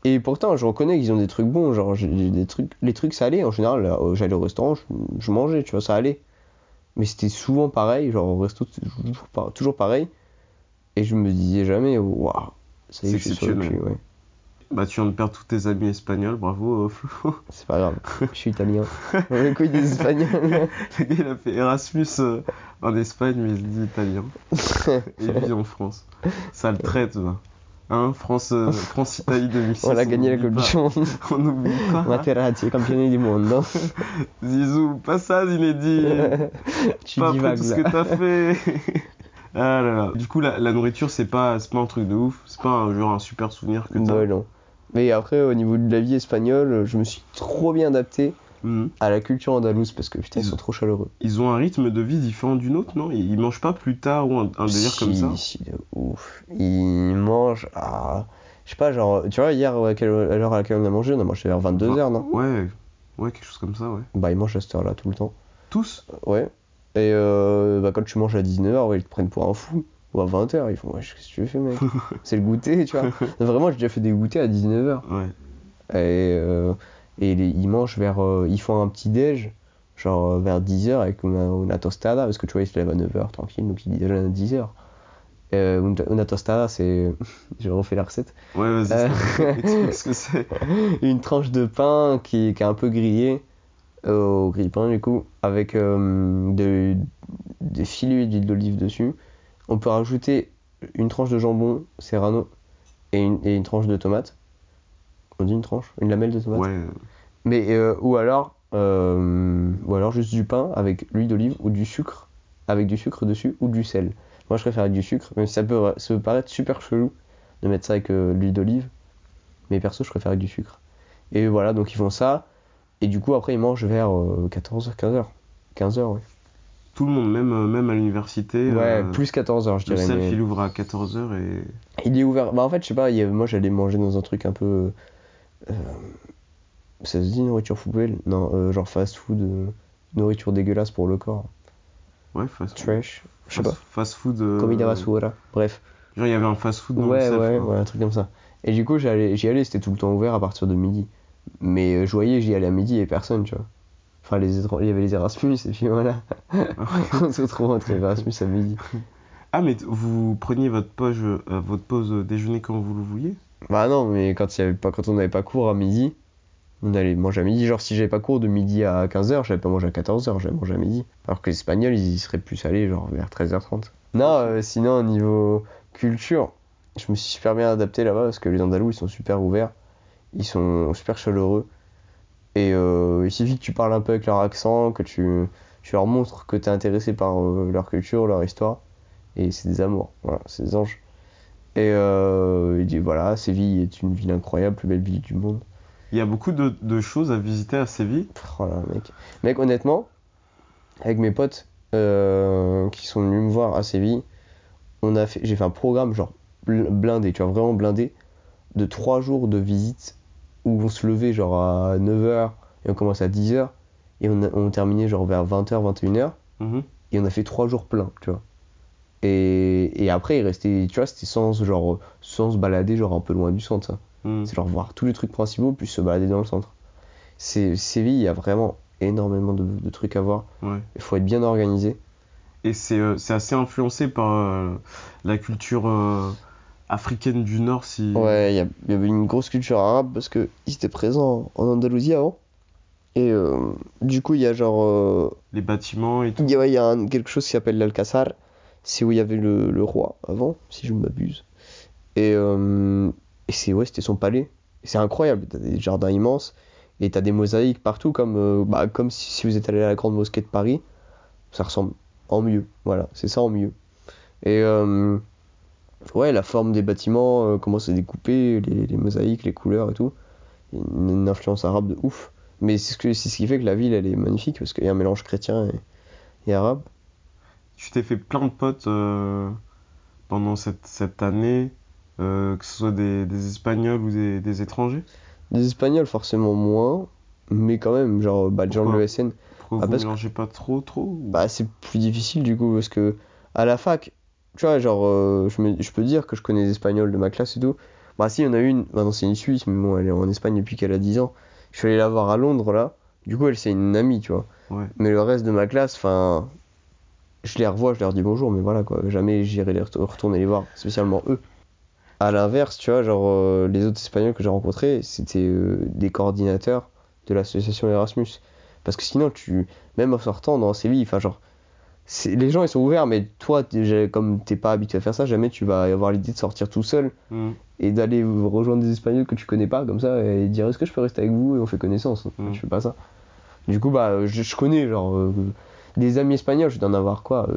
Et pourtant, je reconnais qu'ils ont des trucs bons. Genre, des trucs, les trucs salés, en général, euh, j'allais au restaurant, je, je mangeais, tu vois, ça allait. Mais c'était souvent pareil. Genre, au resto, toujours, par- toujours pareil. Et je me disais jamais, waouh, ça y est, C'est exceptionnel. ouais. Bah, tu viens de perdre tous tes amis espagnols, bravo euh, Flo. C'est pas grave, je suis italien. On les couilles des Espagnols. Le gars, il a fait Erasmus euh, en Espagne, mais il dit italien. Et il vit en France. Ça le traite, va. Hein, France, euh, France-Italie 2006. On a gagné la Coupe du Monde. On n'oublie pas. Materazzi, campione du monde. Zizou, pas ça, Zinedine. tu pas après tout ce que t'as fait. Ah là là. Du coup, la, la nourriture, c'est pas, c'est pas un truc de ouf. C'est pas un, genre un super souvenir que t'as. Ouais, non. Mais après, au niveau de la vie espagnole, je me suis trop bien adapté Mhm. à la culture andalouse parce que putain, ils Ils- sont trop chaleureux. Ils ont un rythme de vie différent du nôtre, non? Ils ils mangent pas plus tard ou un, un délire comme ça? Si, de ouf. Ils mangent à. Je sais pas, genre, tu vois, hier, à, quelle, à l'heure à laquelle on a mangé, on a mangé vers 22h, non? Ouais, ouais, quelque chose comme ça, ouais. Bah, ils mangent à cette heure-là tout le temps. Tous? Ouais. Et euh, bah, quand tu manges à 19h, ouais, ils te prennent pour un fou. Ou à 20h, ils font, ouais, qu'est-ce que tu fais, mec C'est le goûter, tu vois. Vraiment, j'ai déjà fait des goûters à 19h. Ouais. Et, euh, et les- ils mangent vers. euh, ils font un petit déj, genre euh, vers 10h avec una, una tostada, parce que tu vois, ils se lèvent à 9h tranquille, donc ils déjeunent à 10h. Euh, una- tostada, c'est. J'ai refait la recette. Ouais, vas-y, Euh. explique ce que c'est. Une tranche de pain qui, qui est un peu grillée, au grille-pain du coup, avec euh, de- des filets d'huile d'olive dessus. On peut rajouter une tranche de jambon serrano et une, et une tranche de tomate. On dit une tranche? Une lamelle de tomate? Ouais, Mais euh, ou alors euh, ou alors juste du pain avec l'huile d'olive ou du sucre avec du sucre dessus ou du sel. Moi je préfère avec du sucre, même si ça peut, ça peut paraître super chelou de mettre ça avec euh, l'huile d'olive. Mais perso je préfère avec du sucre. Et voilà, donc ils font ça. Et du coup après ils mangent vers 14h, 15h. 15h ouais. tout le monde, même, euh, même à l'université. Ouais, euh, plus 14h je Le dirais. self, mais- il ouvre à 14h et. Il est ouvert. Bah en fait, je sais pas, il moi j'allais manger dans un truc un peu. euh, Ça se dit nourriture poubelle? Non, euh, genre fast food, euh, nourriture dégueulasse pour le corps. Ouais, fast food. Trash. Je sais pas. fast food. Comida basura. Bref. Genre, il y avait un fast food dans Ouais, le self. ouais, quoi. ouais, un truc comme ça. Et du coup, j'y allais, j'y allais, c'était tout le temps ouvert à partir de midi. Mais euh, je voyais, j'y allais à midi et personne, tu vois. Enfin, les, il y avait les Erasmus et puis voilà. On se retrouve entre Erasmus à midi. Ah, mais vous preniez votre pause, euh, votre pause déjeuner quand vous le vouliez? Bah non, mais quand, y avait pas, quand on n'avait pas cours à midi, on allait manger à midi. Genre, si j'avais pas cours de midi à 15h, j'allais pas manger à 14h, j'allais manger à midi. Alors que les Espagnols, ils y seraient plus allés, genre vers 13h30. Non, euh, sinon, au niveau culture, je me suis super bien adapté là-bas parce que les Andalous, ils sont super ouverts. Ils sont super chaleureux. Et euh, il suffit que tu parles un peu avec leur accent, que tu, tu leur montres que tu es intéressé par euh, leur culture, leur histoire. Et c'est des amours, voilà, c'est des anges. Et euh, il dit voilà, Séville est une ville incroyable, plus belle ville du monde. Il y a beaucoup de, de choses à visiter à Séville. Oh là, mec. Mec, honnêtement, avec mes potes euh, qui sont venus me voir à Séville, on a fait, j'ai fait un programme genre bl- blindé, tu vois, vraiment blindé, de 3 jours de visite où on se levait genre à 9h et on commence à 10h et on, a- on terminait genre vers 20h, 21h Mhm. et on a fait 3 jours pleins, tu vois. Et, et après, il restait, tu vois, c'était sans, genre, sans se balader genre un peu loin du centre, ça. Mhm. C'est genre voir tous les trucs principaux puis se balader dans le centre. C'est Séville, il y a vraiment énormément de, de trucs à voir. Ouais. Il faut être bien organisé. Et c'est euh, assez influencé par euh, la culture euh, africaine du Nord, si. Ouais, il y, avait une grosse culture arabe parce que ils étaient présents en Andalousie avant. Et euh, du coup, il y a genre. euh, Les bâtiments et tout. il y a, il y a un- quelque chose qui s'appelle l'Alcazar. C'est où il y avait le, le roi avant, si je ne m'abuse. Et, euh, et c'est ouais, c'était son palais. C'est incroyable. T'as des jardins immenses. Et t'as des mosaïques partout, comme, euh, bah, comme si, si vous êtes allé à la grande mosquée de Paris. Ça ressemble en mieux. Voilà, c'est ça en mieux. Et ouais, la forme des bâtiments, euh, comment c'est découpé, les, les mosaïques, les couleurs et tout. Une, une influence arabe de ouf. Mais c'est ce, que- c'est ce qui fait que la ville, elle est magnifique, parce qu'il y a un mélange chrétien et, et arabe. Tu t'es fait plein de potes euh, pendant cette, cette année, euh, que ce soit des, des Espagnols ou des, des étrangers? Des Espagnols, forcément moins, mais quand même, genre, bah, Pourquoi? l'ESN, Pourquoi Ah, vous parce que- mélangez pas trop, trop ou- bah, c'est plus difficile du coup, parce que à la fac, tu vois, genre, euh, je, me- je peux dire que je connais des Espagnols de ma classe et tout. Bah, si, il y en a une, bah, non, c'est une Suisse, mais bon, elle est en Espagne depuis qu'elle a 10 ans. Je suis allé la voir à Londres, là. Du coup, elle, c'est une amie, tu vois. Ouais. Mais le reste de ma classe, enfin, je les revois, je leur dis bonjour, mais voilà, quoi. Jamais j'irai les ret- retourner les voir, spécialement eux. À l'inverse, tu vois, genre, euh, les autres Espagnols que j'ai rencontrés, c'était euh, des coordinateurs de l'association Erasmus. Parce que sinon, tu, même en sortant dans Séville, enfin, genre, les gens ils sont ouverts, mais toi, comme t'es pas habitué à faire ça, jamais tu vas avoir l'idée de sortir tout seul Mm. et d'aller rejoindre des Espagnols que tu connais pas comme ça et dire est-ce que je peux rester avec vous? Et on fait connaissance. Mm. Tu fais pas ça. Du coup, bah, je, je connais genre euh, des amis espagnols, je dois en avoir quoi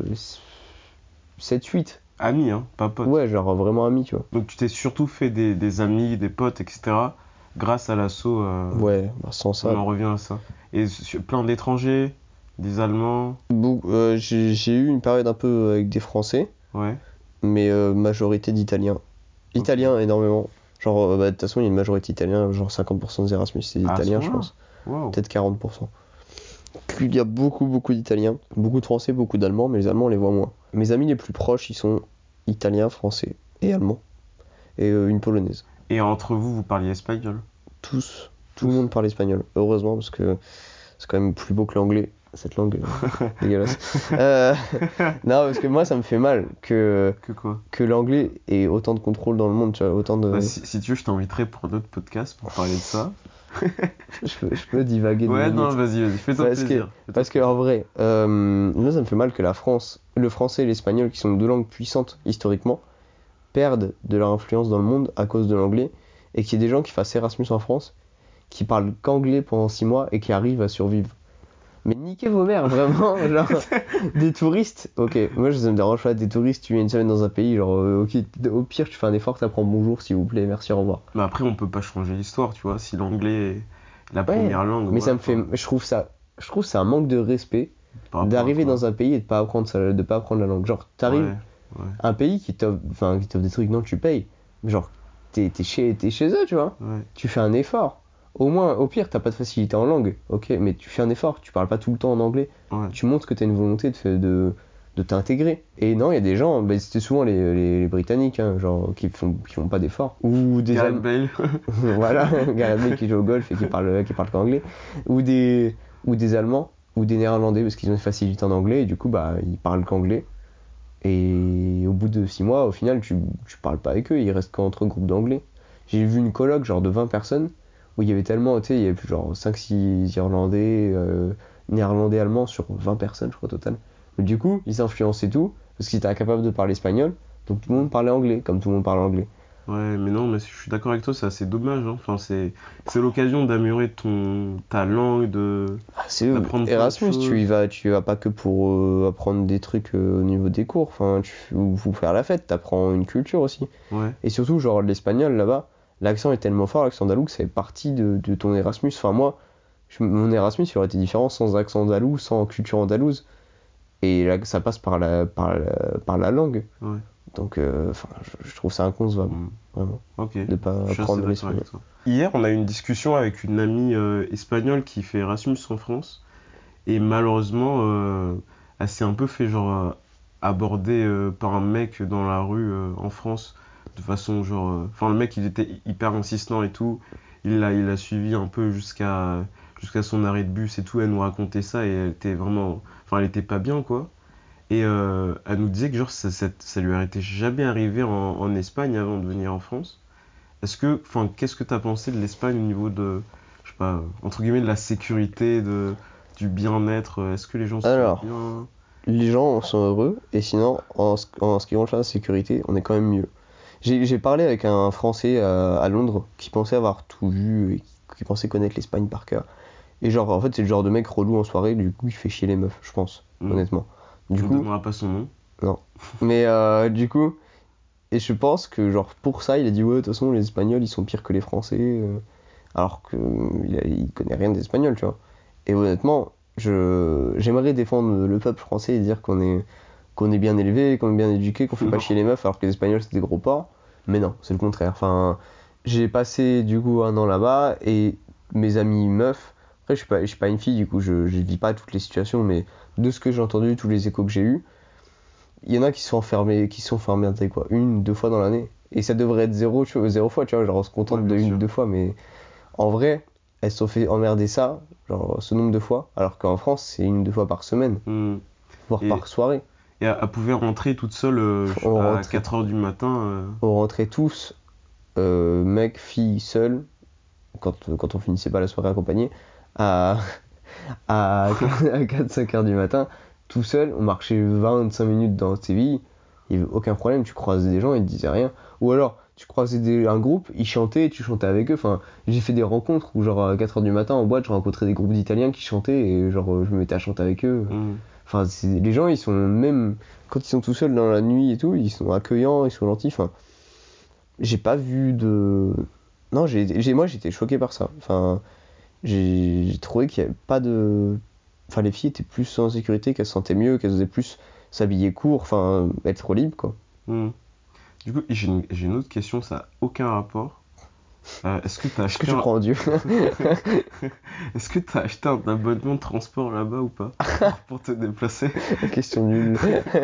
7-8. Amis, hein, pas potes. Ouais, genre vraiment amis, tu vois. Donc tu t'es surtout fait des, des amis, des potes, etc. grâce à l'assaut. euh, Ouais, bah, sans ça. On en revient à ça. Et sur- plein d'étrangers, des Allemands. Euh, j'ai eu une période un peu avec des Français, Ouais. mais euh, majorité d'Italiens. Italiens énormément. Genre, euh, bah, de toute façon, il y a une majorité d'Italiens, genre 50% des Erasmus, c'est Ah, ce Italiens, je pense. Peut-être 40%. Il y a beaucoup, beaucoup d'Italiens, beaucoup de Français, beaucoup d'Allemands, mais les Allemands, on les voit moins. Mes amis les plus proches, ils sont Italiens, Français et Allemands. Et euh, une Polonaise. Et entre vous, vous parliez espagnol? Tous, tout le monde parle espagnol, heureusement, parce que c'est quand même plus beau que l'anglais, cette langue euh, dégueulasse. Euh, non, parce que moi, ça me fait mal que, Que quoi? que l'anglais ait autant de contrôle dans le monde, tu vois, autant de... Bah, si, si tu veux, je t'inviterai pour un autre podcast pour parler de ça. je, peux, je peux divaguer Ouais, non, vas-y, vas-y, fais-toi Parce plaisir. Parce que en vrai, euh, moi ça me fait mal que la France, le français et l'espagnol, qui sont deux langues puissantes historiquement, perdent de leur influence dans le monde à cause de l'anglais, et qu'il y ait des gens qui fassent Erasmus en France, qui parlent qu'anglais pendant six mois et qui arrivent à survivre. Mais niquez vos mères, vraiment, genre, des touristes, ok, moi ça me dérange pas, des touristes, tu viens une semaine dans un pays, genre, euh, ok, au pire tu fais un effort, t'apprends bonjour s'il vous plaît, merci, au revoir. Mais après, on peut pas changer l'histoire, tu vois. Si l'anglais est la Ouais, première langue. Mais ça me fait, je trouve ça, je trouve c'est un manque de respect d'arriver dans un pays et de pas apprendre ça, de pas apprendre la langue. Genre, t'arrives Ouais, ouais, un pays qui t'offre, enfin, qui t'offre des trucs, non, tu payes. Mais genre, t'es, chez, t'es chez eux, tu vois. Tu fais un effort. Au moins, au pire, t'as pas de facilité en langue, ok, mais tu fais un effort. Tu parles pas tout le temps en anglais. ouais. Tu montres que t'as une volonté de, de, de t'intégrer. Et non, il y a des gens, bah, c'était souvent les, les, les Britanniques, hein, genre, qui font, qui font pas d'efforts. Ou des Gareth. Bale. voilà, Gareth Bale qui joue au golf et qui parle, qui parle qu'anglais, ou des, ou des Allemands, ou des Néerlandais parce qu'ils ont une facilité en anglais et du coup bah ils parlent qu'anglais. Et au bout de 6 mois, au final, tu, tu parles pas avec eux, ils restent qu'entre groupes d'anglais. J'ai vu une colloque genre de 20 personnes où il y avait tellement, tu sais, il y avait plus genre 5-6 Irlandais, euh, Néerlandais, Allemands sur 20 personnes, je crois, au total. Mais du coup, ils influençaient tout parce qu'ils étaient incapables de parler espagnol, donc tout le monde parlait anglais, comme tout le monde parle anglais. Ouais, mais non, mais je suis d'accord avec toi, c'est assez dommage. hein. Enfin, c'est c'est l'occasion d'améliorer ton ta langue, de. Ah, c'est Erasmus, tu y vas, tu y vas pas que pour euh, apprendre des trucs euh, au niveau des cours, enfin, tu, ou, ou faire la fête, t'apprends une culture aussi. Ouais. Et surtout, genre, l'espagnol là-bas, l'accent est tellement fort, l'accent andalou, que ça fait partie de, de ton Erasmus. Enfin, moi, je- mon Erasmus, il aurait été différent sans accent andalou, sans culture andalouse. Et là, ça passe par la, par la, par la langue. Ouais. Donc, euh, enfin, je, je trouve ça inconcevable, vraiment, Ok. de pas d'accord l'espagnol. Hier, on a eu une discussion avec une amie euh, espagnole qui fait Erasmus en France. Et malheureusement, euh, elle s'est un peu fait genre aborder par un mec dans la rue en France. De façon genre. euh, Enfin, le mec, il était hyper insistant et tout. Il l'a il a suivi un peu jusqu'à jusqu'à son arrêt de bus et tout. Elle nous racontait ça et elle était vraiment. Enfin, elle était pas bien quoi. Et euh, elle nous disait que genre ça, ça, ça lui était jamais arrivé en, en Espagne avant de venir en France. Est-ce que, enfin, qu'est-ce que tu as pensé de l'Espagne au niveau de, je sais pas, entre guillemets, de la sécurité, de, du bien-être? Est-ce que les gens sont Alors. bien? les gens sont heureux, et sinon, en ce qui concerne la sécurité, on est quand même mieux. J'ai parlé avec un Français à, à Londres qui pensait avoir tout vu et qui, qui pensait connaître l'Espagne par cœur. Et genre, en fait, c'est le genre de mec relou en soirée, du coup, il fait chier les meufs, je pense, Mm. honnêtement. Du On coup, donnera pas son nom. mais euh, du coup, et je pense que, genre, pour ça, il a dit, ouais, de toute façon, les Espagnols, ils sont pires que les Français, euh, alors qu'il il connaît rien des Espagnols, tu vois. Et honnêtement, j'aimerais défendre le peuple français et dire qu'on est, qu'on est bien élevé, qu'on est bien éduqué, qu'on fait pas Non. chier les meufs, alors que les Espagnols, c'est des gros porcs. Mais non, c'est le contraire. Enfin, j'ai passé, du coup, un an là-bas, et mes amis meufs, après, je suis pas, je suis pas une fille, du coup, je, je vis pas toutes les situations, mais de ce que j'ai entendu, tous les échos que j'ai eus, il y en a qui sont enfermés, qui sont emmerder quoi, une, deux fois dans l'année. Et ça devrait être zéro, tu vois, zéro fois, tu vois, genre on se contente Ouais, de une sûr. ou deux fois, mais en vrai, elles se sont fait emmerder ça, genre ce nombre de fois, alors qu'en France, c'est une ou deux fois par semaine, Hmm. voire Et- par soirée. Et elle, pouvait rentrer toute seule euh, On à rentrait. 4h du matin. euh, On rentrait tous, euh, mecs, filles, seuls, quand, quand on finissait pas la soirée accompagnée, à, à, 4-5 heures du matin, tout seul, on marchait 25 minutes dans Séville, il y avait aucun problème, tu croisais des gens, ils te disaient rien. Ou alors, tu croisais des- un groupe, ils chantaient, tu chantais avec eux. Enfin, j'ai fait des rencontres où, genre, à 4h du matin en boîte, je rencontrais des groupes d'Italiens qui chantaient et, genre, euh, je me mettais à chanter avec eux. Mhm. Enfin, les gens, ils sont même quand ils sont tout seuls dans la nuit et tout, ils sont accueillants, ils sont gentils. Enfin, j'ai pas vu de. Non, j'ai, moi j'étais choqué par ça. Enfin, j'ai, trouvé qu'il y avait pas de. Enfin, les filles étaient plus en sécurité, qu'elles se sentaient mieux, qu'elles osaient plus s'habiller court, enfin, être libres quoi. Mhm. Du coup, j'ai une, une autre question, ça n'a aucun rapport. Euh, Est-ce que tu as Est-ce que acheté, tu un... crois en Dieu Est-ce que t'as acheté un abonnement de transport là-bas ou pas pour te déplacer Question nulle.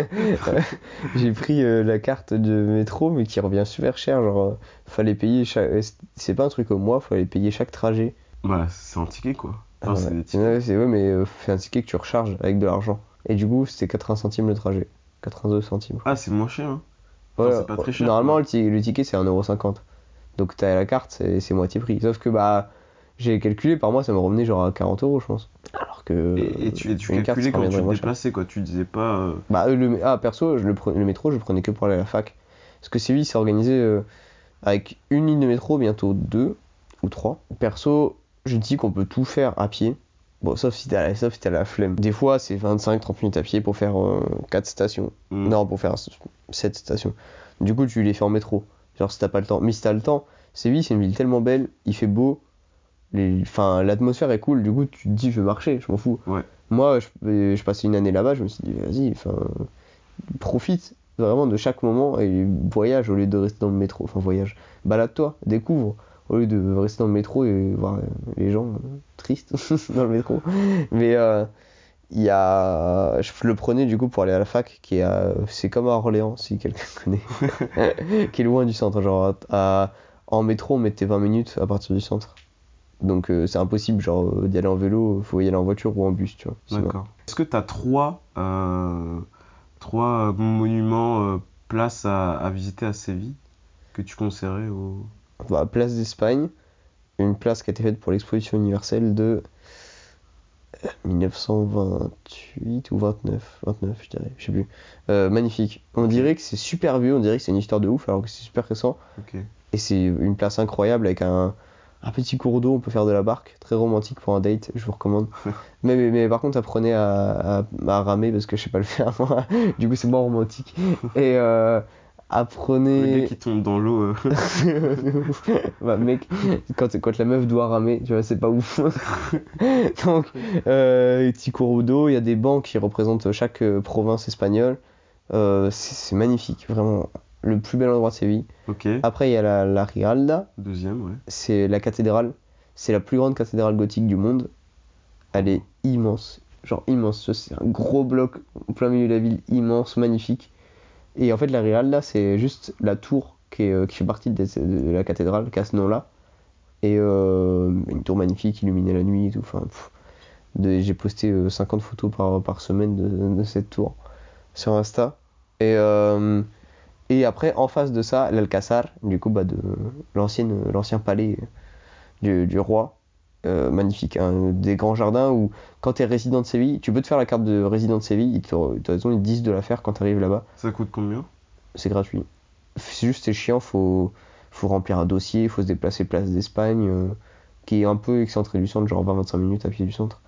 j'ai pris euh, la carte de métro, mais qui revient super cher. Genre, euh, fallait payer chaque. C'est pas un truc au mois, fallait payer chaque trajet. Bah, c'est un ticket quoi. Enfin, Ah c'est ouais. des tickets. Ouais, c'est ouais, mais euh, fais un ticket que tu recharges avec de l'argent. Et du coup, c'était 80 centimes le trajet. 82 centimes. Ah, c'est moins cher. Hein. Enfin, c'est pas très cher, Normalement, le ticket, c'est 1,50€. Donc, t'as la carte, c'est moitié prix. Sauf que, bah, j'ai calculé, par mois, ça me revenait genre à 40 euros, je pense. Alors que. Et, et tu, et tu une carte, calculais quand tu te déplaçais quoi. Tu disais pas. euh, Bah, euh, le, ah, perso, je le, pre- le métro, je le prenais que pour aller à la fac. Parce que Séville, c'est organisé euh, avec une ligne de métro, bientôt deux ou trois. Perso, je dis qu'on peut tout faire à pied. Bon, sauf si t'as sauf si t'as la flemme. Des fois, c'est 25-30 minutes à pied pour faire 4 stations. hmm. Non, pour faire 7 stations. Du coup, tu les fais en métro. Genre, si t'as pas le temps. Mais si t'as le temps, Séville, c'est une ville tellement belle, il fait beau. Les... Enfin, l'atmosphère est cool. Du coup, tu te dis, je vais marcher, je m'en fous. Ouais. Moi, je, euh, je passais une année là-bas, je me suis dit, vas-y, enfin, profite vraiment de chaque moment et voyage au lieu de rester dans le métro. Enfin, voyage. Balade-toi, découvre. Au lieu de rester dans le métro et voir euh, les gens euh, tristes dans le métro. Mais euh, il y a. Je le prenais du coup pour aller à la fac, qui est à- C'est comme à Orléans, si quelqu'un connaît. qui est loin du centre. Genre, à- en métro, on mettait 20 minutes à partir du centre. Donc euh, c'est impossible genre euh, d'y aller en vélo, faut y aller en voiture ou en bus, tu vois. D'accord. Est-ce que tu as trois, euh, trois euh, monuments, euh, places à, à visiter à Séville que tu conseillerais au... Bah, place d'Espagne, une place qui a été faite pour l'exposition universelle de euh, 1928 ou 29, 29 je dirais, je sais plus. Euh, magnifique. On dirait que c'est super vieux, on dirait que c'est une histoire de ouf alors que c'est super récent. Et c'est une place incroyable avec un, un petit cours d'eau, on peut faire de la barque, très romantique pour un date, je vous recommande. mais, mais, mais par contre apprenez à, à, à ramer parce que je sais pas le faire moi, du coup c'est moins romantique. Et euh, Le apprenez... gars qui tombe dans l'eau. euh, bah mec, quand, quand la meuf doit ramer, tu vois, c'est pas ouf. Donc, euh, petit cours d'eau, il y a des bancs qui représentent chaque euh, province espagnole. Euh, c'est c'est magnifique, vraiment. Le plus bel endroit de Séville. Ok. Après, il y a la, la Rialda, Deuxième, ouais. c'est la cathédrale. C'est la plus grande cathédrale gothique du monde. Elle est immense, genre immense. C'est un gros bloc au plein milieu de la ville, immense, magnifique. Et en fait, la Rialda, c'est juste la tour qui, euh, qui fait partie de, la cathédrale, qui a ce nom-là. Et euh, une tour magnifique, illuminée la nuit et tout. Enfin, j'ai posté euh, 50 photos par, par semaine de, cette tour sur Insta. Et, euh, et après, en face de ça, l'Alcazar, du coup, bah, de l'ancien palais du, du roi. Euh, magnifique, hein, des grands jardins où quand tu es résident de Séville, tu peux te faire la carte de résident de Séville, ils te, ils disent de la faire quand tu arrives là-bas, Ça coûte combien? C'est gratuit. C'est juste c'est chiant, faut, faut remplir un dossier, faut se déplacer place d'Espagne, euh, qui est un peu excentré du centre, genre 20-25 minutes à pied du centre.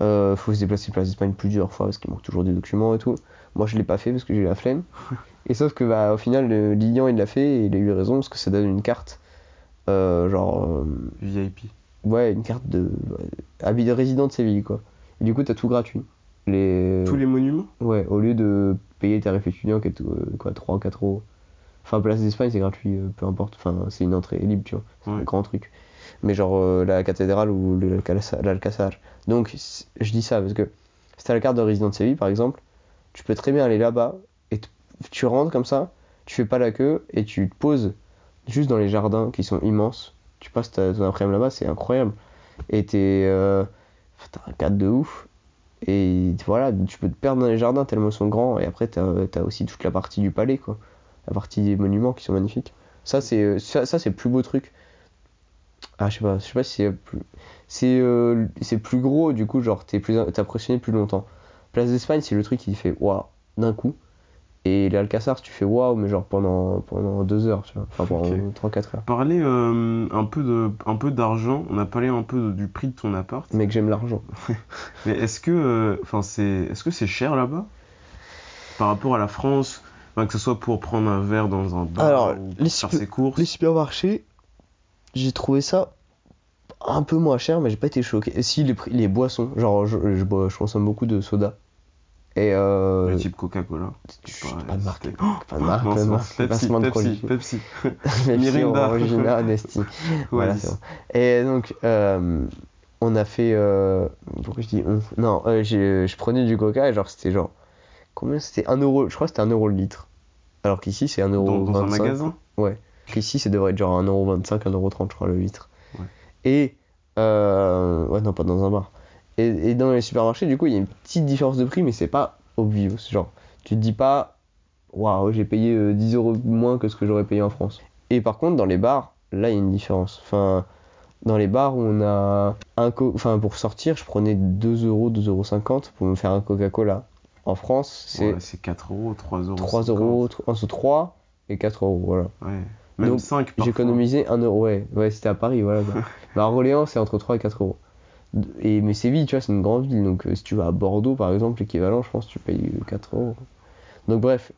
Euh, faut se déplacer place d'Espagne plusieurs fois parce qu'il manque toujours des documents et tout. Moi je l'ai pas fait parce que j'ai eu la flemme. Et sauf que bah, au final, Lilian il l'a fait et il a eu raison parce que ça donne une carte, genre VIP. Ouais, une carte de habit de résident de Séville quoi. Et du coup, t'as tout gratuit. Les... Tous les monuments Ouais, au lieu de payer tarif étudiant qui est euh, quoi 3 ou 4 euros. Enfin, place d'Espagne, c'est gratuit, euh, peu importe. Enfin, c'est une entrée libre, tu vois. C'est Ouais. un grand truc. Mais genre euh, la cathédrale ou l'Alcazar. Donc, je dis ça parce que si t'as la carte de résident de Séville, par exemple, tu peux très bien aller là-bas et tu rentres comme ça, tu fais pas la queue et tu te poses juste dans les jardins qui sont immenses. Tu passes ta, ton après-midi là-bas, c'est incroyable. Et t'es. euh, t'as un cadre de ouf. Et voilà, tu peux te perdre dans les jardins tellement ils sont grands. Et après, t'as as aussi toute la partie du palais, quoi. La partie des monuments qui sont magnifiques. Ça, c'est euh, ça, le plus beau truc. Ah, je sais pas, je sais pas si c'est plus. C'est euh, plus gros, du coup, genre, t'es impressionné plus longtemps. Place d'Espagne, c'est le truc qui fait waouh d'un coup. Et l'Alcazar, tu fais waouh, mais genre pendant, pendant deux heures, tu vois. Enfin, pendant Ok. 3-4 heures. Parler euh, un peu de un peu d'argent, on a parlé un peu de- du prix de ton appart. Mec, j'aime l'argent. Mais est-ce que euh, enfin c'est est-ce que c'est cher là-bas? Par rapport à la France, Enfin, que ce soit pour prendre un verre dans un bar Alors, ou les faire ses courses. Les supermarchés, j'ai trouvé ça un peu moins cher, mais j'ai pas été choqué. Et si les, prix- les boissons, genre je, je, bois- je consomme beaucoup de soda. Et euh. Le type Coca-Cola. pareil, pas de marque. Pas de marque, Non, marque. Pepsi, de Pepsi. Pepsi. Pepsi. Orangina. Ouais, voilà. Et donc, euh, on a fait. euh, pourquoi je dis on? Non, euh, je prenais du coca et genre, c'était genre. Combien c'était? 1 euro Je crois que c'était 1 euro le litre. Alors qu'ici, c'est 1 euro. Dans, dans un magasin? Qu'ici, ça devrait être genre 1,25€, 1,30€, je crois, le litre. Ouais. Et. euh, ouais, non, pas dans un bar. Et, et dans les supermarchés, du coup, il y a une petite différence de prix, mais c'est pas obvious. Genre, tu te dis pas, waouh, j'ai payé euh, 10 euros moins que ce que j'aurais payé en France. Et par contre, dans les bars, là, il y a une différence. Enfin, dans les bars où on a un co enfin, pour sortir, je prenais 2 euros, 2,50 euros pour me faire un Coca-Cola. En France, c'est Ouais, c'est 4 euros, 3 euros. 3 50. euros, entre 3 et 4 euros, voilà. Ouais. Même Donc, 5 parfois. J'ai économisé 1 euro, ouais, ouais c'était à Paris, voilà. mais à Orléans, c'est entre 3 et 4 euros. Et, mais Séville, tu vois, c'est une grande ville, donc euh, si tu vas à Bordeaux, par exemple, l'équivalent, je pense tu payes euh, 4 euros. Donc bref,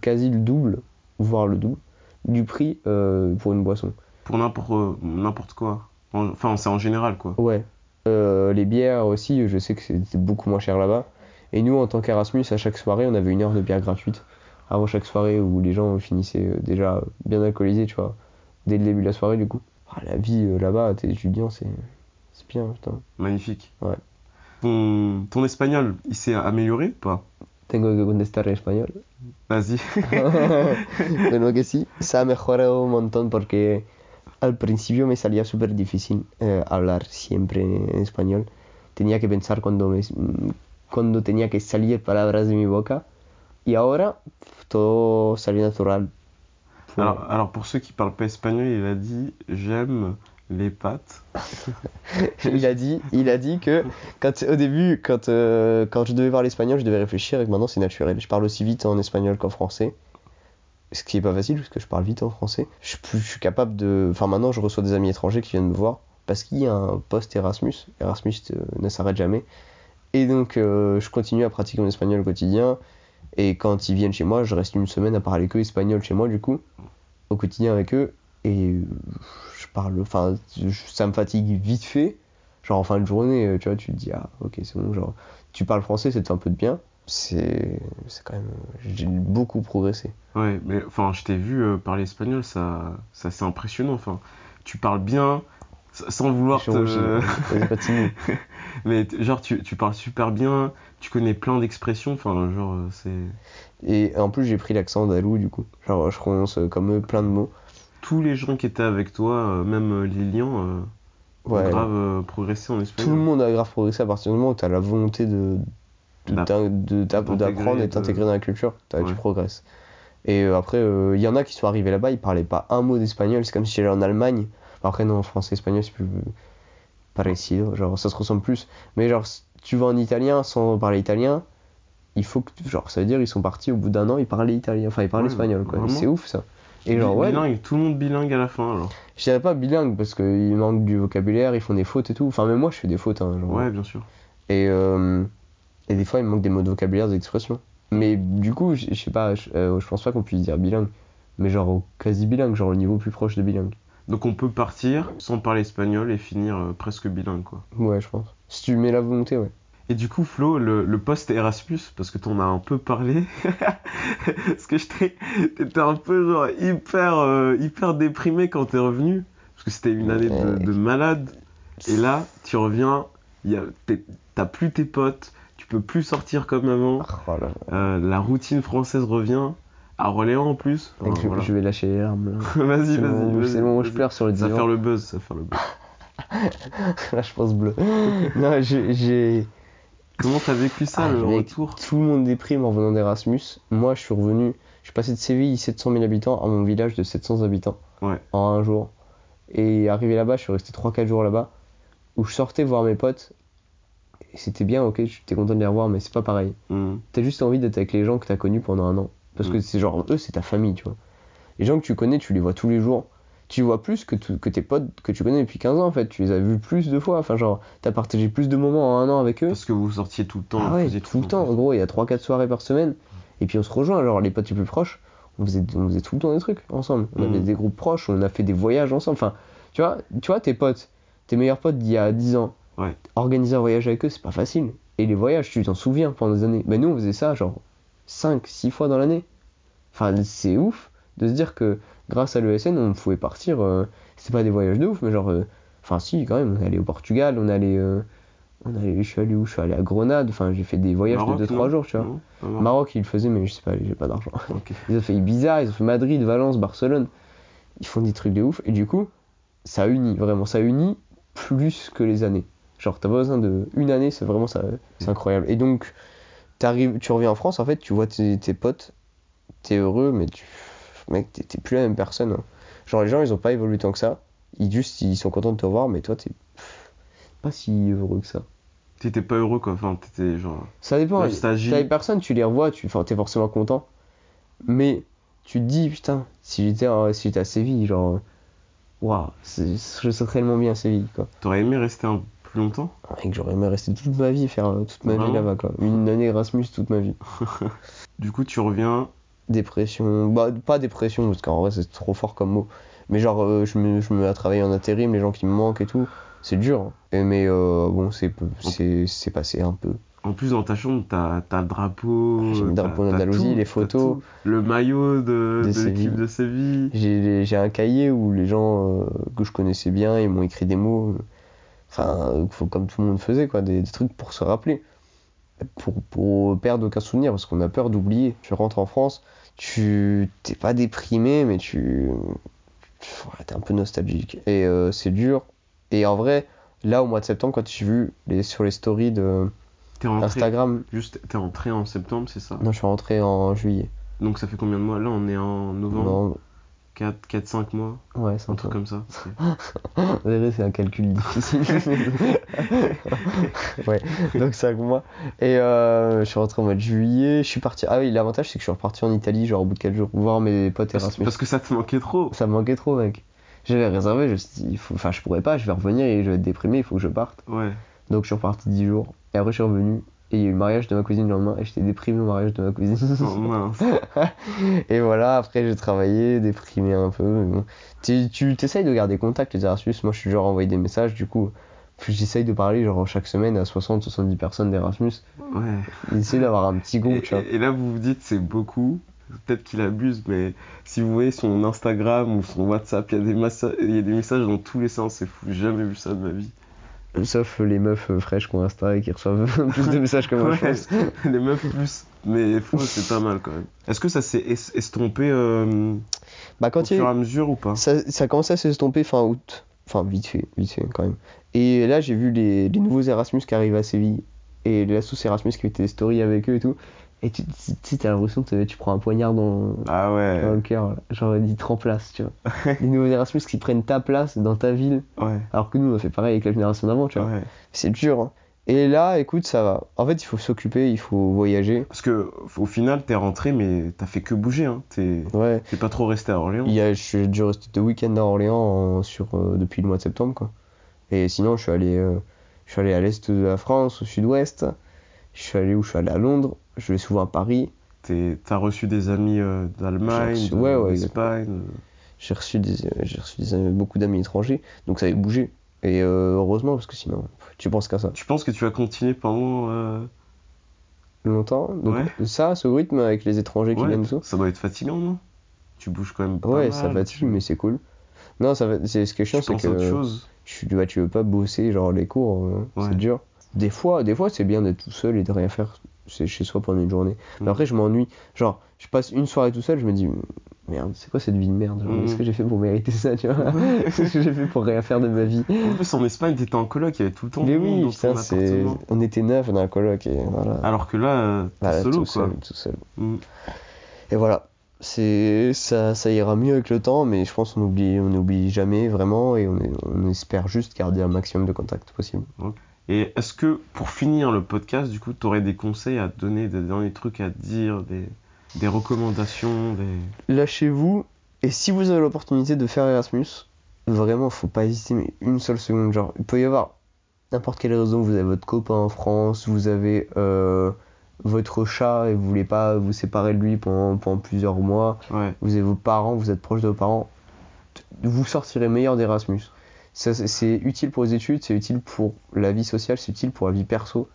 quasi le double, voire le double, du prix euh, pour une boisson. Pour n'importe euh, n'importe quoi. En- Enfin, c'est en général quoi. Ouais. Euh, les bières aussi, je sais que c'était beaucoup moins cher là-bas. Et nous, en tant qu'Erasmus, à chaque soirée, on avait une heure de bière gratuite. Avant chaque soirée où les gens finissaient déjà bien alcoolisés, tu vois. Dès le début de la soirée, du coup. Ah, la vie là-bas, t'es étudiant, c'est c'est bien, putain. Magnifique. Ouais. Ton, ton espagnol, il s'est amélioré ou pas? Tengo que contestar en español. Vas-y. bueno, que sí, se ha mejorado un montón porque al principio me salía súper difícil eh, hablar siempre en español. Tenía que pensar cuando, me, cuando tenía que salir palabras de mi boca y ahora todo salió natural. Alors, alors, pour ceux qui parlent pas espagnol, il a dit j'aime les pâtes. il a dit, il a dit que quand, au début, quand, euh, je devais parler espagnol, je devais réfléchir et que maintenant c'est naturel. Je parle aussi vite en espagnol qu'en français. Ce qui est pas facile parce que je parle vite en français. Je suis, plus- je suis capable de. Enfin, maintenant, je reçois des amis étrangers qui viennent me voir parce qu'il y a un poste Erasmus. Erasmus euh, ne s'arrête jamais. Et donc, euh, je continue à pratiquer mon espagnol au quotidien. Et quand ils viennent chez moi, je reste une semaine à parler que espagnol chez moi, du coup, au quotidien avec eux. Et euh, je parle. Enfin, ça me fatigue vite fait. Genre en fin de journée, euh, tu vois, tu te dis, ah, ok, c'est bon, genre, tu parles français, fait un peu de bien. C'est c'est quand même. J'ai beaucoup progressé. Ouais, mais enfin, je t'ai vu euh, parler espagnol, ça, ça c'est impressionnant. Enfin, tu parles bien, sans vouloir te. timide. mais genre, tu, tu parles super bien, tu connais plein d'expressions. Enfin, genre, c'est. Et en plus, j'ai pris l'accent d'Alou, du coup. Genre, je prononce comme eux plein de mots. Tous les gens qui étaient avec toi, euh, même euh, Lilian, euh, ont Ouais. grave progressé en Tout espagnol. le monde a grave progressé à partir du moment où tu as la volonté de d'apprendre et t'intégrer dans la culture. Ouais. Tu progresses. Et euh, après, euh, il y en a qui sont arrivés là-bas, ils parlaient pas un mot d'espagnol. C'est comme si j'allais en Allemagne. Après, non, français, espagnol, c'est plus parecido. Genre, ça se ressemble plus. Mais genre, si tu vas en italien sans parler italien, il faut que. Genre, ça veut dire ils sont partis au bout d'un an, ils parlaient italien. Enfin, ils parlaient Ouais, espagnol, quoi. C'est ouf, ça. Et genre, ouais, bilingue, tout le monde bilingue à la fin alors. je dirais pas bilingue parce qu'ils manquent du vocabulaire, ils font des fautes et tout. Enfin, même moi, je fais des fautes. Hein, genre. Ouais, bien sûr. Et, euh, et des fois, il manque des mots de vocabulaire, des expressions. Mais du coup, je sais pas, je, euh, pense pas qu'on puisse dire bilingue. Mais genre quasi bilingue, genre au niveau plus proche de bilingue. Donc on peut partir sans parler espagnol et finir euh, presque bilingue quoi. Ouais, je pense. Si tu mets la volonté, ouais. Et du coup, Flo, le, le poste Erasmus, parce que t'en as un peu parlé, parce que t'étais un peu genre hyper, euh, hyper déprimé quand t'es revenu, parce que c'était une année de, de malade, et là, tu reviens, t'as plus tes potes, tu peux plus sortir comme avant, Oh là là. euh, la routine française revient, à Orléans en plus. Enfin, je, voilà. je vais lâcher les larmes vas-y, C'est vas-y, le moment où- vas-y, c'est le moment où je pleure sur le Ça va divan. faire le buzz, ça va faire le buzz. là, je pense bleu. non, j'ai. Comment t'as vécu ça, Ah, le mec, retour? Tout le monde déprime en venant d'Erasmus. Moi, je suis revenu. Je suis passé de Séville, 700 000 habitants, à mon village de 700 habitants. Ouais. En un jour. Et arrivé là-bas, je suis resté 3-4 jours là-bas. Où je sortais voir mes potes. c'était bien, ok, tu t'es content de les revoir, mais c'est pas pareil. Mm. T'as juste envie d'être avec les gens que t'as connus pendant un an. Parce que Mm. c'est genre, eux, c'est ta famille, tu vois. Les gens que tu connais, tu les vois tous les jours. Tu vois plus que, tu- que tes potes que tu connais depuis 15 ans, en fait. Tu les as vus plus de fois. Enfin, genre, t'as partagé plus de moments en un an avec eux. Parce que vous sortiez tout le temps. Ah ouais, tout le temps. En gros, il y a 3-4 soirées par semaine. Et puis on se rejoint, genre les potes les plus proches. On faisait, on faisait tout le temps des trucs ensemble. On avait Mhm. des groupes proches, on a fait des voyages ensemble. Enfin, tu vois, tu vois tes potes, tes meilleurs potes d'il y a 10 ans, Ouais. organiser un voyage avec eux, c'est pas facile. Et les voyages, tu t'en souviens pendant des années. Ben nous, on faisait ça genre 5-6 fois dans l'année. Enfin, c'est ouf de se dire que grâce à l'ESN, on pouvait partir. euh, c'était pas des voyages de ouf, mais genre. euh, Enfin, si, quand même. On est allé au Portugal, on est allé. euh, on est allé- je suis allé où Je suis allé à Grenade. Enfin, j'ai fait des voyages Maroc, de 2-3 non jours, tu vois. Non, Maroc. Maroc, ils le faisaient, mais je sais pas, j'ai pas d'argent. Ils ont fait Ibiza, ils ont fait Madrid, Valence, Barcelone. Ils font des trucs de ouf. Et du coup, ça unit, vraiment. Ça unit plus que les années. Genre, t'as pas besoin de. Une année, c'est vraiment ça. C'est incroyable. Et donc, tu reviens en France, en fait, tu vois tes, tes potes, t'es heureux, mais tu. Mec, t'es plus la même personne. hein. Genre, les gens, ils ont pas évolué tant que ça. Ils juste, ils sont contents de te voir, mais toi, t'es pas si heureux que ça. T'étais pas heureux quoi. Enfin, t'étais genre. Ça dépend. Nostalgie. T'as les personnes, tu les revois, tu enfin, t'es forcément content. Mais tu te dis, putain, si j'étais à, si à Séville, genre. euh, Waouh, je serais tellement bien à Séville, quoi. T'aurais aimé rester un plus longtemps? Mec, j'aurais aimé rester toute ma vie, faire euh, toute ma vie là-bas, quoi. Une année Erasmus, toute ma vie. Du coup, tu reviens. Dépression, bah, pas dépression, parce qu'en vrai, c'est trop fort comme mot. Mais genre, euh, je, me, je me mets à travailler en intérim, les gens qui me manquent et tout. C'est dur. hein. Et, mais euh, bon, c'est c'est c'est passé un peu. En plus, dans ta chambre, t'as t'as le drapeau. J'ai le drapeau d'Andalousie, les photos. Le maillot de, De l'équipe de Séville. J'ai j'ai un cahier où les gens euh, que je connaissais bien, ils m'ont écrit des mots, enfin, comme tout le monde faisait, quoi, des, des trucs pour se rappeler, pour, pour perdre aucun souvenir, parce qu'on a peur d'oublier. Tu rentres en France, tu t'es pas déprimé, mais tu t'es un peu nostalgique. Et euh, c'est dur. Et en vrai, là, au mois de septembre, quand j'ai vu les, sur les stories de rentré. Instagram, Juste, t'es rentré en septembre, c'est ça? Non, je suis rentré en juillet. Donc ça fait combien de mois? Là, on est en novembre. Non, 4, 4, 5 mois. ouais, c'est Un truc comme ça. C'est un calcul difficile. ouais, donc 5 mois. Et euh, je suis rentré au mois de juillet. Je suis parti. Ah oui, l'avantage, c'est que je suis reparti en Italie, genre au bout de 4 jours, voir mes potes Parce, Erasmus. parce que ça te manquait trop. Ça me manquait trop, mec. J'avais réservé, je me suis dit, il faut... enfin, je pourrais pas, je vais revenir et je vais être déprimé, il faut que je parte. Ouais. Donc je suis reparti 10 jours. Et après, je suis revenu. Et il y a eu le mariage de ma cousine le lendemain. Et j'étais déprimé au mariage de ma cousine. Oh, mince. Et voilà, après j'ai travaillé, déprimé un peu. mais bon. Tu, tu t'essayes de garder contact les Erasmus. Moi je suis genre envoyé des messages, du coup, j'essaye de parler genre chaque semaine à 60-70 personnes d'Erasmus. Ouais. Essayer d'avoir un petit Et, groupe, tu vois. et là, vous vous dites, c'est beaucoup. Peut-être qu'il abuse, mais si vous voyez son Instagram ou son WhatsApp, il y, a des il y a des messages dans tous les sens. C'est fou, j'ai jamais vu ça de ma vie. Sauf les meufs fraîches qui ont Insta et qui reçoivent plus de messages que moi, Ouais, les meufs plus. Mais c'est pas mal quand même. Est-ce que ça s'est es- estompé euh, Bah au quand y fur et à mesure ou pas? ça, ça a commencé à s'estomper fin août. Enfin, vite fait, vite fait quand même. Et là, j'ai vu les, les nouveaux Erasmus qui arrivent à Séville. Et la sauce Erasmus qui des stories avec eux et tout. Et tu sais, t'as l'impression que tu prends un poignard dans, Ah ouais. dans le cœur. Genre, il te remplace, tu vois. les nouveaux Erasmus qui prennent ta place dans ta ville. Ouais. Alors que nous, on a fait pareil avec la génération d'avant, tu vois. Ouais. C'est dur. hein. Et là, écoute, ça va. En fait, il faut s'occuper, il faut voyager. Parce que au final, t'es rentré, mais t'as fait que bouger. Hein. T'es Ouais. pas trop resté à Orléans. Il y a, j'ai dû rester deux week-ends à Orléans en- sur, euh, depuis le mois de septembre, quoi. Et sinon, je suis allé, euh, je suis allé à l'est de la France, au sud-ouest. Je suis allé où? Je suis allé à Londres. Je vais souvent à Paris. T'as reçu des amis euh, d'Allemagne, ouais, ouais, d'Espagne. J'ai reçu, des, euh, j'ai reçu des, euh, beaucoup d'amis étrangers. Donc ça avait bougé. Et euh, heureusement, parce que sinon, tu penses qu'à ça. Tu penses que tu vas continuer pendant. euh, Longtemps. Donc Ouais. ça, ce rythme avec les étrangers qui viennent tout. ça doit être fatigant, non? Tu bouges quand même pas Ouais, mal, ça fatigue, tu- mais c'est cool. Non, ça va, c'est ce qui est chiant, tu c'est penses à autre que chose. tu, bah, tu veux pas bosser, genre les cours, euh, c'est dur. Des fois, des fois c'est bien d'être tout seul et de rien faire chez soi pendant une journée. Mais Mm. après, je m'ennuie. Genre, je passe une soirée tout seul, je me dis, merde, c'est quoi cette vie de merde genre, Mm. Qu'est-ce que j'ai fait pour mériter ça, tu vois Qu'est-ce que j'ai fait pour rien faire de ma vie En plus, en Espagne, t'étais en coloc, il y avait tout le temps Mais oui, dans putain, ton c'est... appartement. on était neuf dans la coloc et voilà. Alors que là, euh, Voilà, solo, tout quoi. seul, tout seul. Mm. Et voilà. C'est ça, ça ira mieux avec le temps, mais je pense qu'on oublie, on n'oublie jamais vraiment et on espère juste garder un maximum de contacts possible. Et est-ce que pour finir le podcast, du coup, tu aurais des conseils à te donner, des derniers trucs à te dire, des, des recommandations, des... Lâchez-vous. Et si vous avez l'opportunité de faire Erasmus, vraiment, faut pas hésiter mais une seule seconde. Genre, il peut y avoir n'importe quelle raison. Vous avez votre copain en France, vous avez euh, votre chat et vous voulez pas vous séparer de lui pendant, pendant plusieurs mois. Ouais, Vous avez vos parents, vous êtes proche de vos parents. Vous sortirez meilleur d'Erasmus. C'est- utile pour les études, c'est utile pour la vie sociale, c'est utile pour la vie perso.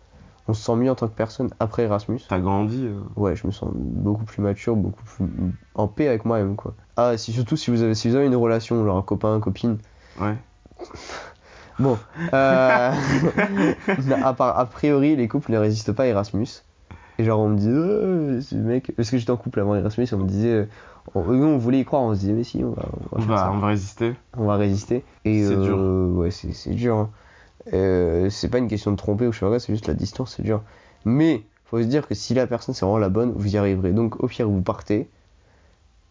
On se sent mieux en tant que personne après Erasmus. t'as grandi. euh, Ouais, je me sens beaucoup plus mature, beaucoup plus en paix avec moi-même, quoi. Ah, si, surtout si vous, avez, si vous avez une relation, genre un copain, copine. Ouais. Bon, euh, à, part, a priori, les couples ne résistent pas à Erasmus. Et genre, on me dit, euh, ce mec. Parce que j'étais en couple avant Erasmus, on me disait. On, nous, on voulait y croire, on se disait, mais si, on va, on va Bah, on résister. On va résister. Et C'est dur. euh, Ouais, c'est c'est dur. hein. Euh, c'est pas une question de tromper ou je sais pas quoi, c'est juste la distance, c'est dur. Mais faut se dire que si la personne c'est vraiment la bonne, vous y arriverez. Donc au pire, vous partez.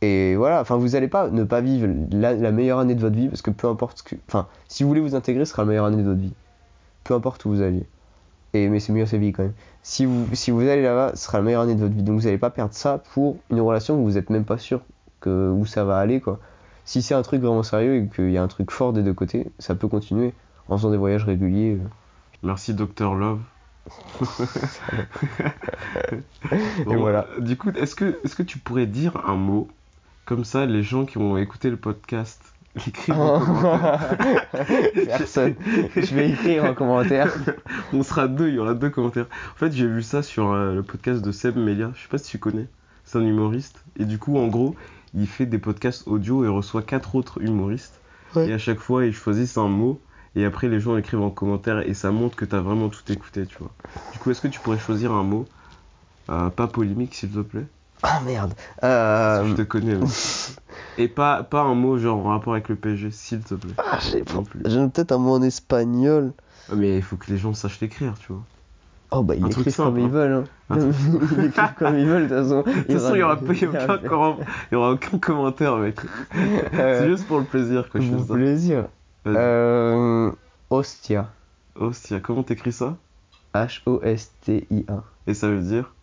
Et voilà, enfin, vous allez pas ne pas vivre la, la meilleure année de votre vie parce que peu importe ce que. Enfin, si vous voulez vous intégrer, ce sera la meilleure année de votre vie. Peu importe où vous alliez. Et, mais c'est mieux sa vie quand même. Si vous, si vous allez là-bas, ce sera la meilleure année de votre vie. Donc vous n'allez pas perdre ça pour une relation où vous êtes même pas sûr que, où ça va aller, quoi. Si c'est un truc vraiment sérieux et qu'il y a un truc fort des deux côtés, ça peut continuer en faisant des voyages réguliers. euh. Merci, Dr Love. Et voilà. Du coup, est-ce que, est que tu pourrais dire un mot Comme ça, les gens qui ont écouté le podcast l'écrivent en commentaire. Personne. Je vais écrire en commentaire. On sera deux, il y aura deux commentaires. En fait, j'ai vu ça sur euh, le podcast de Seb Melia. Je sais pas si tu connais. C'est un humoriste. Et du coup, en gros, il fait des podcasts audio et reçoit quatre autres humoristes. Ouais. Et à chaque fois, ils choisissent un mot. Et après, les gens écrivent en commentaire. Et ça montre que tu as vraiment tout écouté, tu vois. Du coup, est-ce que tu pourrais choisir un mot euh, Pas polémique, s'il te plaît? Ah merde. Que Je Euh... te connais. mais- Et pas, pas un mot genre en rapport avec le PSG, s'il te plaît. ah, j'ai Non plus. j'ai peut-être un mot en espagnol. Ah, Mais il faut que les gens sachent l'écrire, tu vois. Oh bah ils Un truc écrivent comme ils hein. veulent. Hein. Ils écrivent comme ils veulent de toute façon. De toute façon, il y aura, aura aucun, commentaire, mec. C'est Euh, juste pour le plaisir que je fais Pour ça. plaisir. Vas-y. Euh... Ostia. Hostia, comment t'écris ça? H-O-S-T-I-A. Et ça veut dire?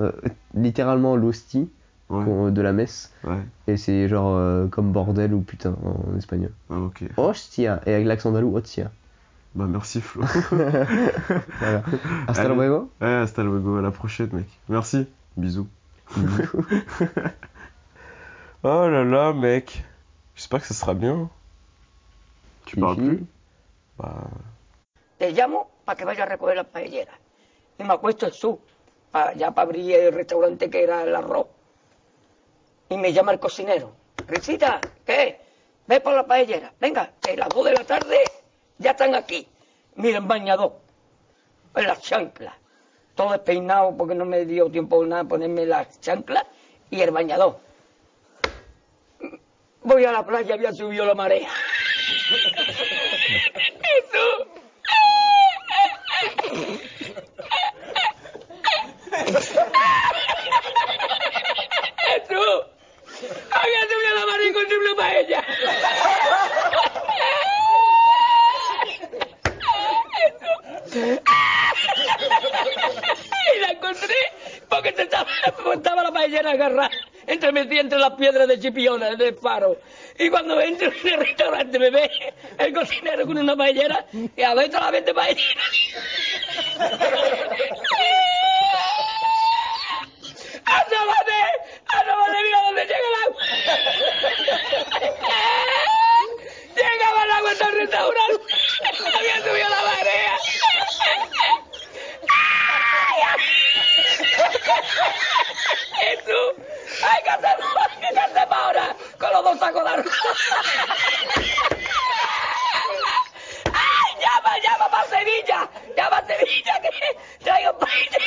Euh, littéralement l'hostie Ouais, de la messe. ouais. Et c'est genre euh, comme bordel ou putain en espagnol. Ah, ok. Hostia. Et avec l'accent andalou, hostia. Bah, merci Flo. Voilà. Hasta Allez. luego. ouais, hasta luego, à la prochaine, mec. Merci. Bisous. oh là là, mec. J'espère que ça sera bien. Tu parles plus Bah, te llamo para que vaya a recoger las paelleras. Y me acuesto en su, allá para abrir el restaurante que era el arroz. Y me llama el cocinero. Risita, ¿qué? Ve por la paellera. Venga, que las dos de la tarde ya están aquí. Miren, bañador. En las chanclas. Todo despeinado porque no me dio tiempo nada ponerme las chanclas y el bañador. Voy a la playa, había subido la marea. Jesús. Jesús. Había subido la marea y una paella. Y la encontré porque estaba, estaba la paellera agarrada entre metida entre las piedras de Chipiona, del faro. Y cuando entro en el restaurante me ve el cocinero con una paellera y adentro la vende paellera. ¡Asómate! ¡Asómate! ¡Mira dónde llega el agua! ¡Llegaba el agua hasta el restaurante! ¡Había subido la marea! ¡Jesús! ¡Hay que hacerlo! ¿Qué hacemos ahora? Con los dos sacos de arroz. ¡Ay! ¡Llama, llama para Sevilla! ¡Llama a Sevilla! Que traigo paella.